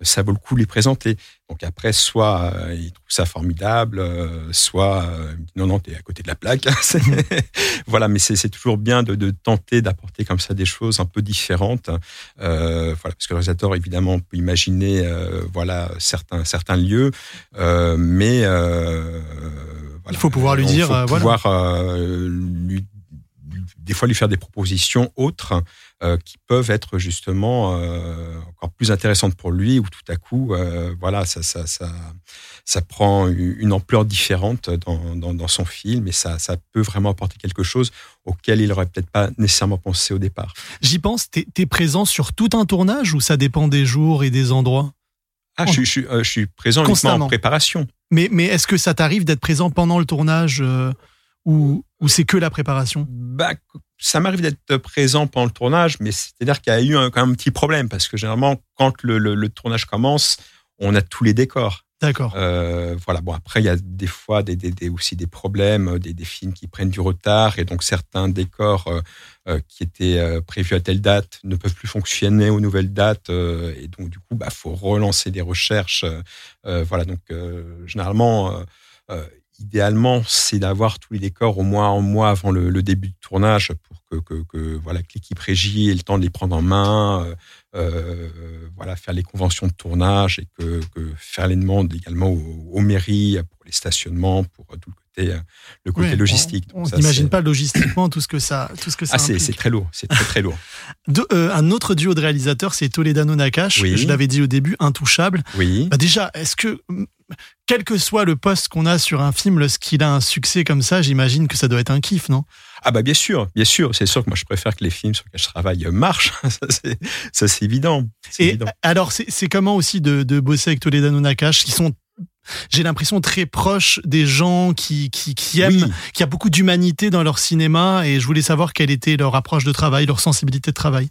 ça vaut le coup de les présenter. Donc après, soit euh, il trouve ça formidable, euh, soit euh, non non t'es à côté de la plaque. (laughs) voilà, mais c'est toujours bien de, de tenter d'apporter comme ça des choses un peu différentes. voilà, parce que le réalisateur évidemment peut imaginer voilà certains certains lieux, mais voilà, il faut pouvoir lui dire, faut pouvoir voilà. lui des fois lui faire des propositions autres euh, qui peuvent être justement euh, encore plus intéressantes pour lui, ou tout à coup, euh, voilà, ça, ça, ça, ça prend une ampleur différente dans, dans, dans, son film et ça, ça peut vraiment apporter quelque chose auquel il n'aurait peut-être pas nécessairement pensé au départ. J'y pense, tu es, présent sur tout un tournage ou ça dépend des jours et des endroits? Ah, je, je, je, suis présent uniquement en préparation. Mais, mais est-ce que ça t'arrive d'être présent pendant le tournage euh, ou, ou c'est que la préparation bah, Ça m'arrive d'être présent pendant le tournage, mais c'est-à-dire qu'il y a eu un, quand même un petit problème parce que généralement, quand le, le, le tournage commence, on a tous les décors. D'accord. Euh, voilà. Bon, après, il y a des fois des, des, des aussi des problèmes, des, des, films qui prennent du retard et donc certains décors euh, euh, qui étaient euh, prévus à telle date ne peuvent plus fonctionner aux nouvelles dates euh, et donc du coup, bah, faut relancer des recherches. Euh, voilà. Donc généralement idéalement, c'est d'avoir tous les décors au moins un mois avant le, le début du tournage pour que, que, que voilà que l'équipe régie ait le temps de les prendre en main, euh, euh, voilà faire les conventions de tournage et que, que faire les demandes également aux, aux, mairies pour les stationnements, pour tout le côté le côté oui, logistique. On n'imagine pas logistiquement tout ce que ça tout ce que ça. Ah c'est très lourd, c'est très très lourd. (laughs) de, euh, un autre duo de réalisateurs, c'est Toledano Nakash. Oui. Je l'avais dit au début, intouchable. Oui. Bah déjà, est-ce que quel que soit le poste qu'on a sur un film, lorsqu'il a un succès comme ça, j'imagine que ça doit être un kiff, non? Ah bah bien sûr, bien sûr. C'est sûr que moi je préfère que les films sur lesquels je travaille marchent. (laughs) ça c'est évident. Et évident. alors c'est comment aussi de, de, bosser avec Toledano Nakash, qui sont j'ai l'impression très proches des gens qui, qui, qui aiment, oui. qui a beaucoup d'humanité dans leur cinéma, et je voulais savoir quelle était leur approche de travail, leur sensibilité de travail.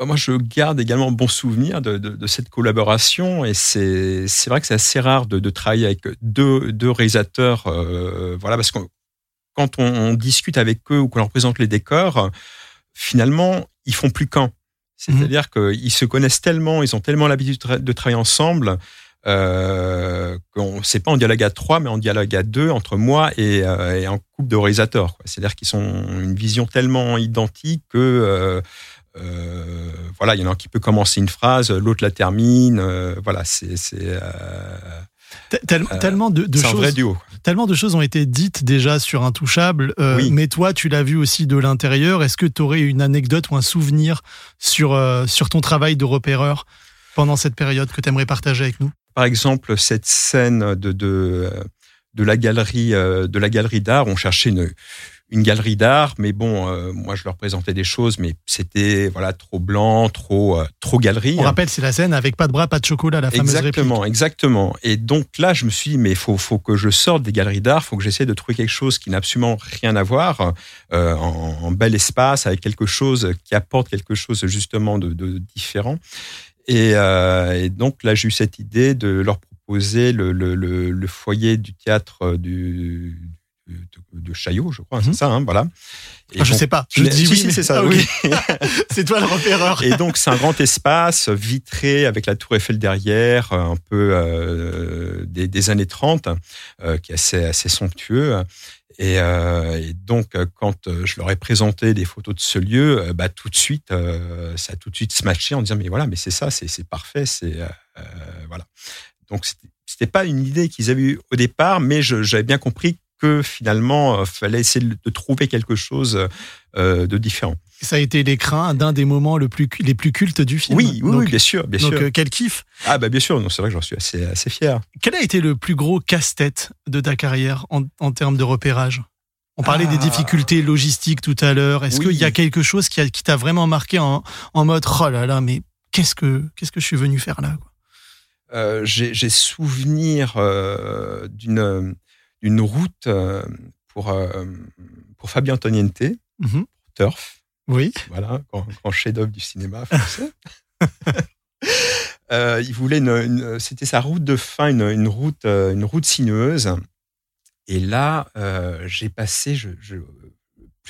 Bah, moi, je garde également bon souvenir de, de, de cette collaboration et c'est vrai que c'est assez rare de, de, travailler avec deux, deux réalisateurs. Euh, voilà, parce que quand on, on, discute avec eux ou qu'on leur présente les décors, finalement, ils font plus qu'un. C'est-à-dire mmh. qu'ils se connaissent tellement, ils ont tellement l'habitude de travailler ensemble. Euh, qu'on c'est pas en dialogue à trois, mais en dialogue à deux entre moi et, euh, et un couple de réalisateurs. C'est-à-dire qu'ils ont une vision tellement identique que euh, voilà, il y en a un qui peut commencer une phrase, l'autre la termine. Euh, voilà, c'est euh, Tel, tellement de, de choses. Un vrai duo. Tellement de choses ont été dites déjà sur Intouchable, euh, oui. mais toi, tu l'as vu aussi de l'intérieur. Est-ce que tu aurais une anecdote ou un souvenir sur, euh, sur ton travail de repéreur pendant cette période que tu aimerais partager avec nous? Par exemple, cette scène de, de, de la galerie de la galerie d'art, on cherchait une, une galerie d'art, mais bon, euh, moi je leur présentais des choses, mais c'était voilà trop blanc, trop euh, trop galerie. On rappelle, c'est la scène avec pas de bras, pas de chocolat, la fameuse Exactement, exactement. Et donc là, je me suis dit, mais faut faut que je sorte des galeries d'art, faut que j'essaie de trouver quelque chose qui n'a absolument rien à voir, euh, en, en, bel espace, avec quelque chose qui apporte quelque chose justement de, de différent. Et, et, donc là, j'ai eu cette idée de leur proposer le, le, le, le foyer du théâtre du de, de Chaillot, je crois, mmh. c'est ça, hein, voilà. Et ah, je donc, sais pas. Je dis si, oui, si, c'est ça. Ah, oui. (laughs) c'est toi le repéreur. Et donc c'est un grand espace vitré avec la Tour Eiffel derrière, un peu euh, des, des, années 30, euh, qui est assez, assez somptueux. Et, euh, et, donc, quand je leur ai présenté des photos de ce lieu, bah, tout de suite, euh, ça a tout de suite smatché en disant mais voilà, mais c'est ça, c'est parfait, c'est euh, voilà. Donc c'était pas une idée qu'ils avaient eue au départ, mais j'avais bien compris que finalement, euh, fallait essayer de trouver quelque chose euh, de différent. Ça a été l'écran d'un des moments le plus, les plus cultes du film. Oui, oui, donc, oui bien sûr, bien donc, sûr. Euh, quel kiff Ah bah bien sûr, c'est vrai que j'en suis assez, assez fier. Quel a été le plus gros casse-tête de ta carrière en, en termes de repérage? On parlait ah. des difficultés logistiques tout à l'heure. Est-ce oui. qu'il y a quelque chose qui, qui t'a vraiment marqué en, en, mode oh là là, mais qu'est-ce que qu'est-ce que je suis venu faire là euh, J'ai souvenir euh, d'une une route euh, pour, euh, pour Fabien Antoniente, mm -hmm. Turf. Oui. Voilà, grand, grand chef-d'œuvre du cinéma français. (laughs) euh, il voulait c'était sa route de fin, une, une, route, une route sinueuse. Et là, euh, j'ai passé, je, je,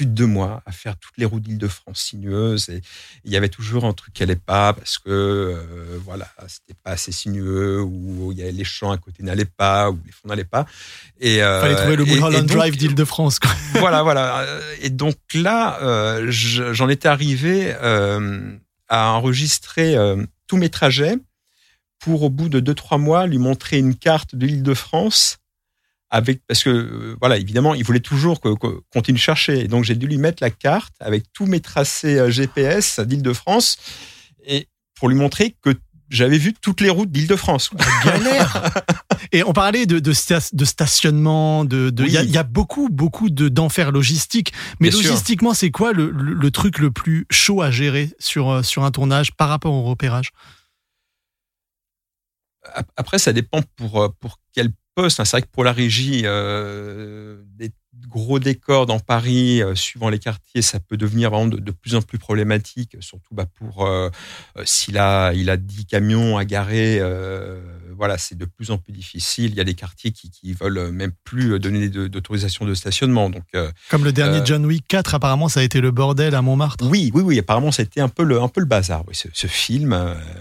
plus de deux mois à faire toutes les routes d'Île-de-France sinueuses et il y avait toujours un truc qui allait pas parce que euh, voilà c'était pas assez sinueux ou il y avait les champs à côté n'allaient pas ou les fonds n'allaient pas et euh, fallait trouver le Mulholland Drive d'Île-de-France (laughs) voilà voilà et donc là euh, j'en étais arrivé euh, à enregistrer euh, tous mes trajets pour au bout de deux trois mois lui montrer une carte de l'Île-de-France avec parce que euh, voilà évidemment il voulait toujours que continue de chercher et donc j'ai dû lui mettre la carte avec tous mes tracés euh, GPS d'Île-de-France et pour lui montrer que j'avais vu toutes les routes d'Île-de-France. Galère. (laughs) et on parlait de, de, de stationnement, de, il oui. y, a, y, a beaucoup, beaucoup de d'enfer logistique. Mais Bien logistiquement, c'est quoi le, le, le, truc le plus chaud à gérer sur, euh, sur un tournage par rapport au repérage? Après, ça dépend pour, pour quel poste. C'est vrai que pour la régie, euh, des gros décors dans Paris, euh, suivant les quartiers, ça peut devenir vraiment de, de plus en plus problématique, surtout bah, pour euh, s'il a, il a 10 camions à garer. Euh, voilà, c'est de plus en plus difficile. Il y a des quartiers qui, qui veulent même plus donner d'autorisation de stationnement. Donc, Comme le dernier John Wick 4, apparemment, ça a été le bordel à Montmartre. Oui, oui, oui. Apparemment, ça a été un peu le, un peu le bazar, oui, ce, ce film.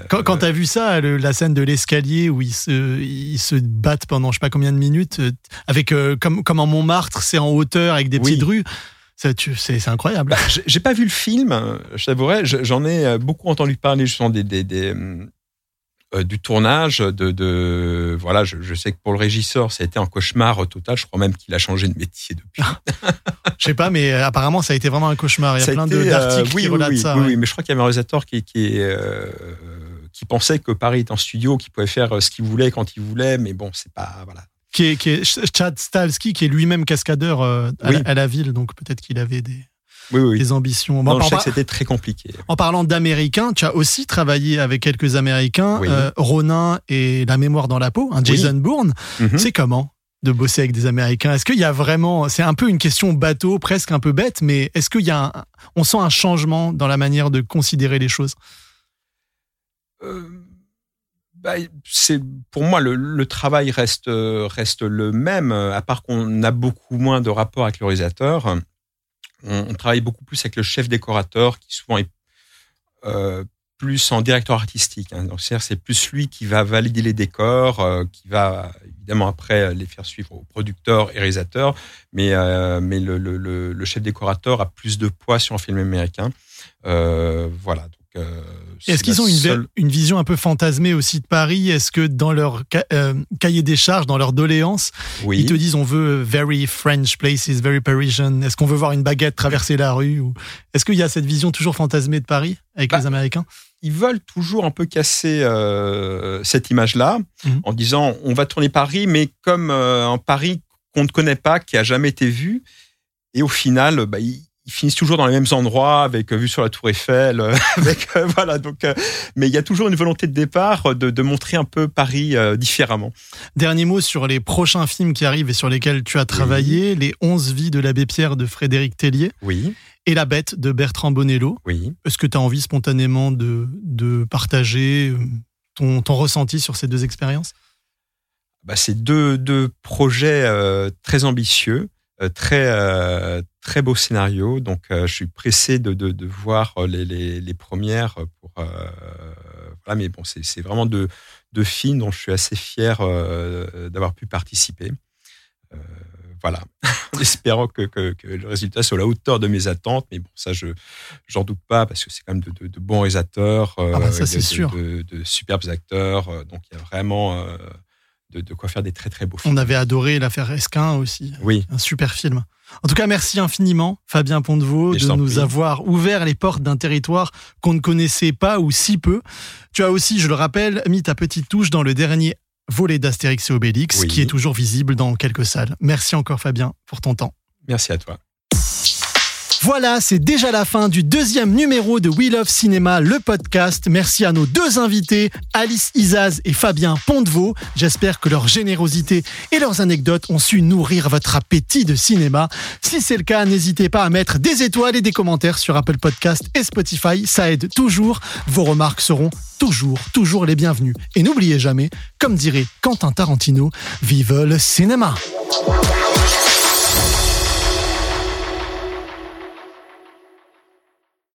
Quand, quand tu as vu ça, le, la scène de l'escalier où ils se, ils se battent pendant je sais pas combien de minutes, avec comme, comme en Montmartre, c'est en hauteur avec des petites rues. C'est incroyable. Bah, J'ai pas vu le film, je. J'en ai beaucoup entendu parler justement des, des, des euh, du tournage, de, de voilà, je, je, sais que pour le régisseur, ça a été un cauchemar total. Je crois même qu'il a changé de métier depuis. je sais pas, mais apparemment, ça a été vraiment un cauchemar. Il y a ça plein d'articles euh, oui, qui oui, relatent oui, ça. Oui, ouais. mais je crois qu'il y avait un réalisateur qui, qui, euh, qui pensait que Paris est un studio, qui pouvait faire ce qu'il voulait quand il voulait, mais bon, c'est pas voilà. Qui est, qui est Chad Stalski, qui est lui-même cascadeur à, à, la ville, donc peut-être qu'il avait des oui, oui. des ambitions. Bon, je sais que c'était très compliqué. En parlant d'Américains, tu as aussi travaillé avec quelques Américains, euh, Ronin et La mémoire dans la peau, un Jason Bourne. Mhm. C'est comment de bosser avec des Américains? Est-ce qu'il y a vraiment, c'est un peu une question bateau, presque un peu bête, mais est-ce qu'il y a, un, on sent un changement dans la manière de considérer les choses? Euh, bah, c'est pour moi le, travail reste reste le même, à part qu'on a beaucoup moins de rapports avec le réalisateur on, travaille beaucoup plus avec le chef décorateur qui souvent est euh, plus en directeur artistique. Hein. c'est plus lui qui va valider les décors, euh, qui va évidemment après les faire suivre aux producteurs et réalisateurs, mais, euh, mais le, le, chef décorateur a plus de poids sur un film américain. voilà. Euh, Est-ce qu'ils ont une, une, vision un peu fantasmée aussi de Paris? Est-ce que dans leur euh, cahier des charges, dans leur doléance, ils te disent on veut very French places, very Parisian? Est-ce qu'on veut voir une baguette traverser la rue ou... Est-ce qu'il y a cette vision toujours fantasmée de Paris avec bah, les Américains? Ils veulent toujours un peu casser euh, cette image-là mhm. en disant on va tourner Paris, mais comme un Paris qu'on ne connaît pas, qui a jamais été vu. Et au final, bah, ils, ils finissent toujours dans les mêmes endroits, avec euh, vue sur la Tour Eiffel, euh, (laughs) avec euh, voilà. Donc, mais il y a toujours une volonté de départ de, de montrer un peu Paris différemment. Dernier mot sur les prochains films qui arrivent et sur lesquels tu as travaillé les 11 vies de l'abbé Pierre de Frédéric Tellier. Oui. Et La Bête de Bertrand Bonello. Oui. Est-ce que tu as envie spontanément de, de partager ton, ton ressenti sur ces deux expériences? Bah, C'est deux, deux projets très ambitieux. Euh, très euh, très beau scénario. Donc, euh, je suis pressé de, de, de voir les, les, les, premières pour. voilà, mais bon, c'est vraiment deux, deux films dont je suis assez fier d'avoir pu participer. voilà, en (laughs) espérant que, que, que, le résultat soit à la hauteur de mes attentes. Mais bon, ça, je j'en doute pas parce que c'est quand même de, de, bons réalisateurs, ah bah ça, de, de, superbes acteurs. donc, il y a vraiment de, quoi faire des très très beaux films. On avait adoré l'affaire Esquin aussi. Oui. Un super film. En tout cas, merci infiniment, Fabien Pontevaux, de nous avoir ouvert les portes d'un territoire qu'on ne connaissait pas ou si peu. Tu as aussi, je le rappelle, mis ta petite touche dans le dernier volet d'Astérix et Obélix, qui est toujours visible dans quelques salles. Merci encore, Fabien, pour ton temps. Merci à toi. Voilà, c'est déjà la fin du deuxième numéro de We Love Cinéma, le podcast. Merci à nos deux invités, Alice Izaz et Fabien Pontevaux. J'espère que leur générosité et leurs anecdotes ont su nourrir votre appétit de cinéma. Si c'est le cas, n'hésitez pas à mettre des étoiles et des commentaires sur Apple Podcast et Spotify. Ça aide toujours. Vos remarques seront toujours, toujours les bienvenues. Et n'oubliez jamais, comme dirait Quentin Tarantino, vive le cinéma!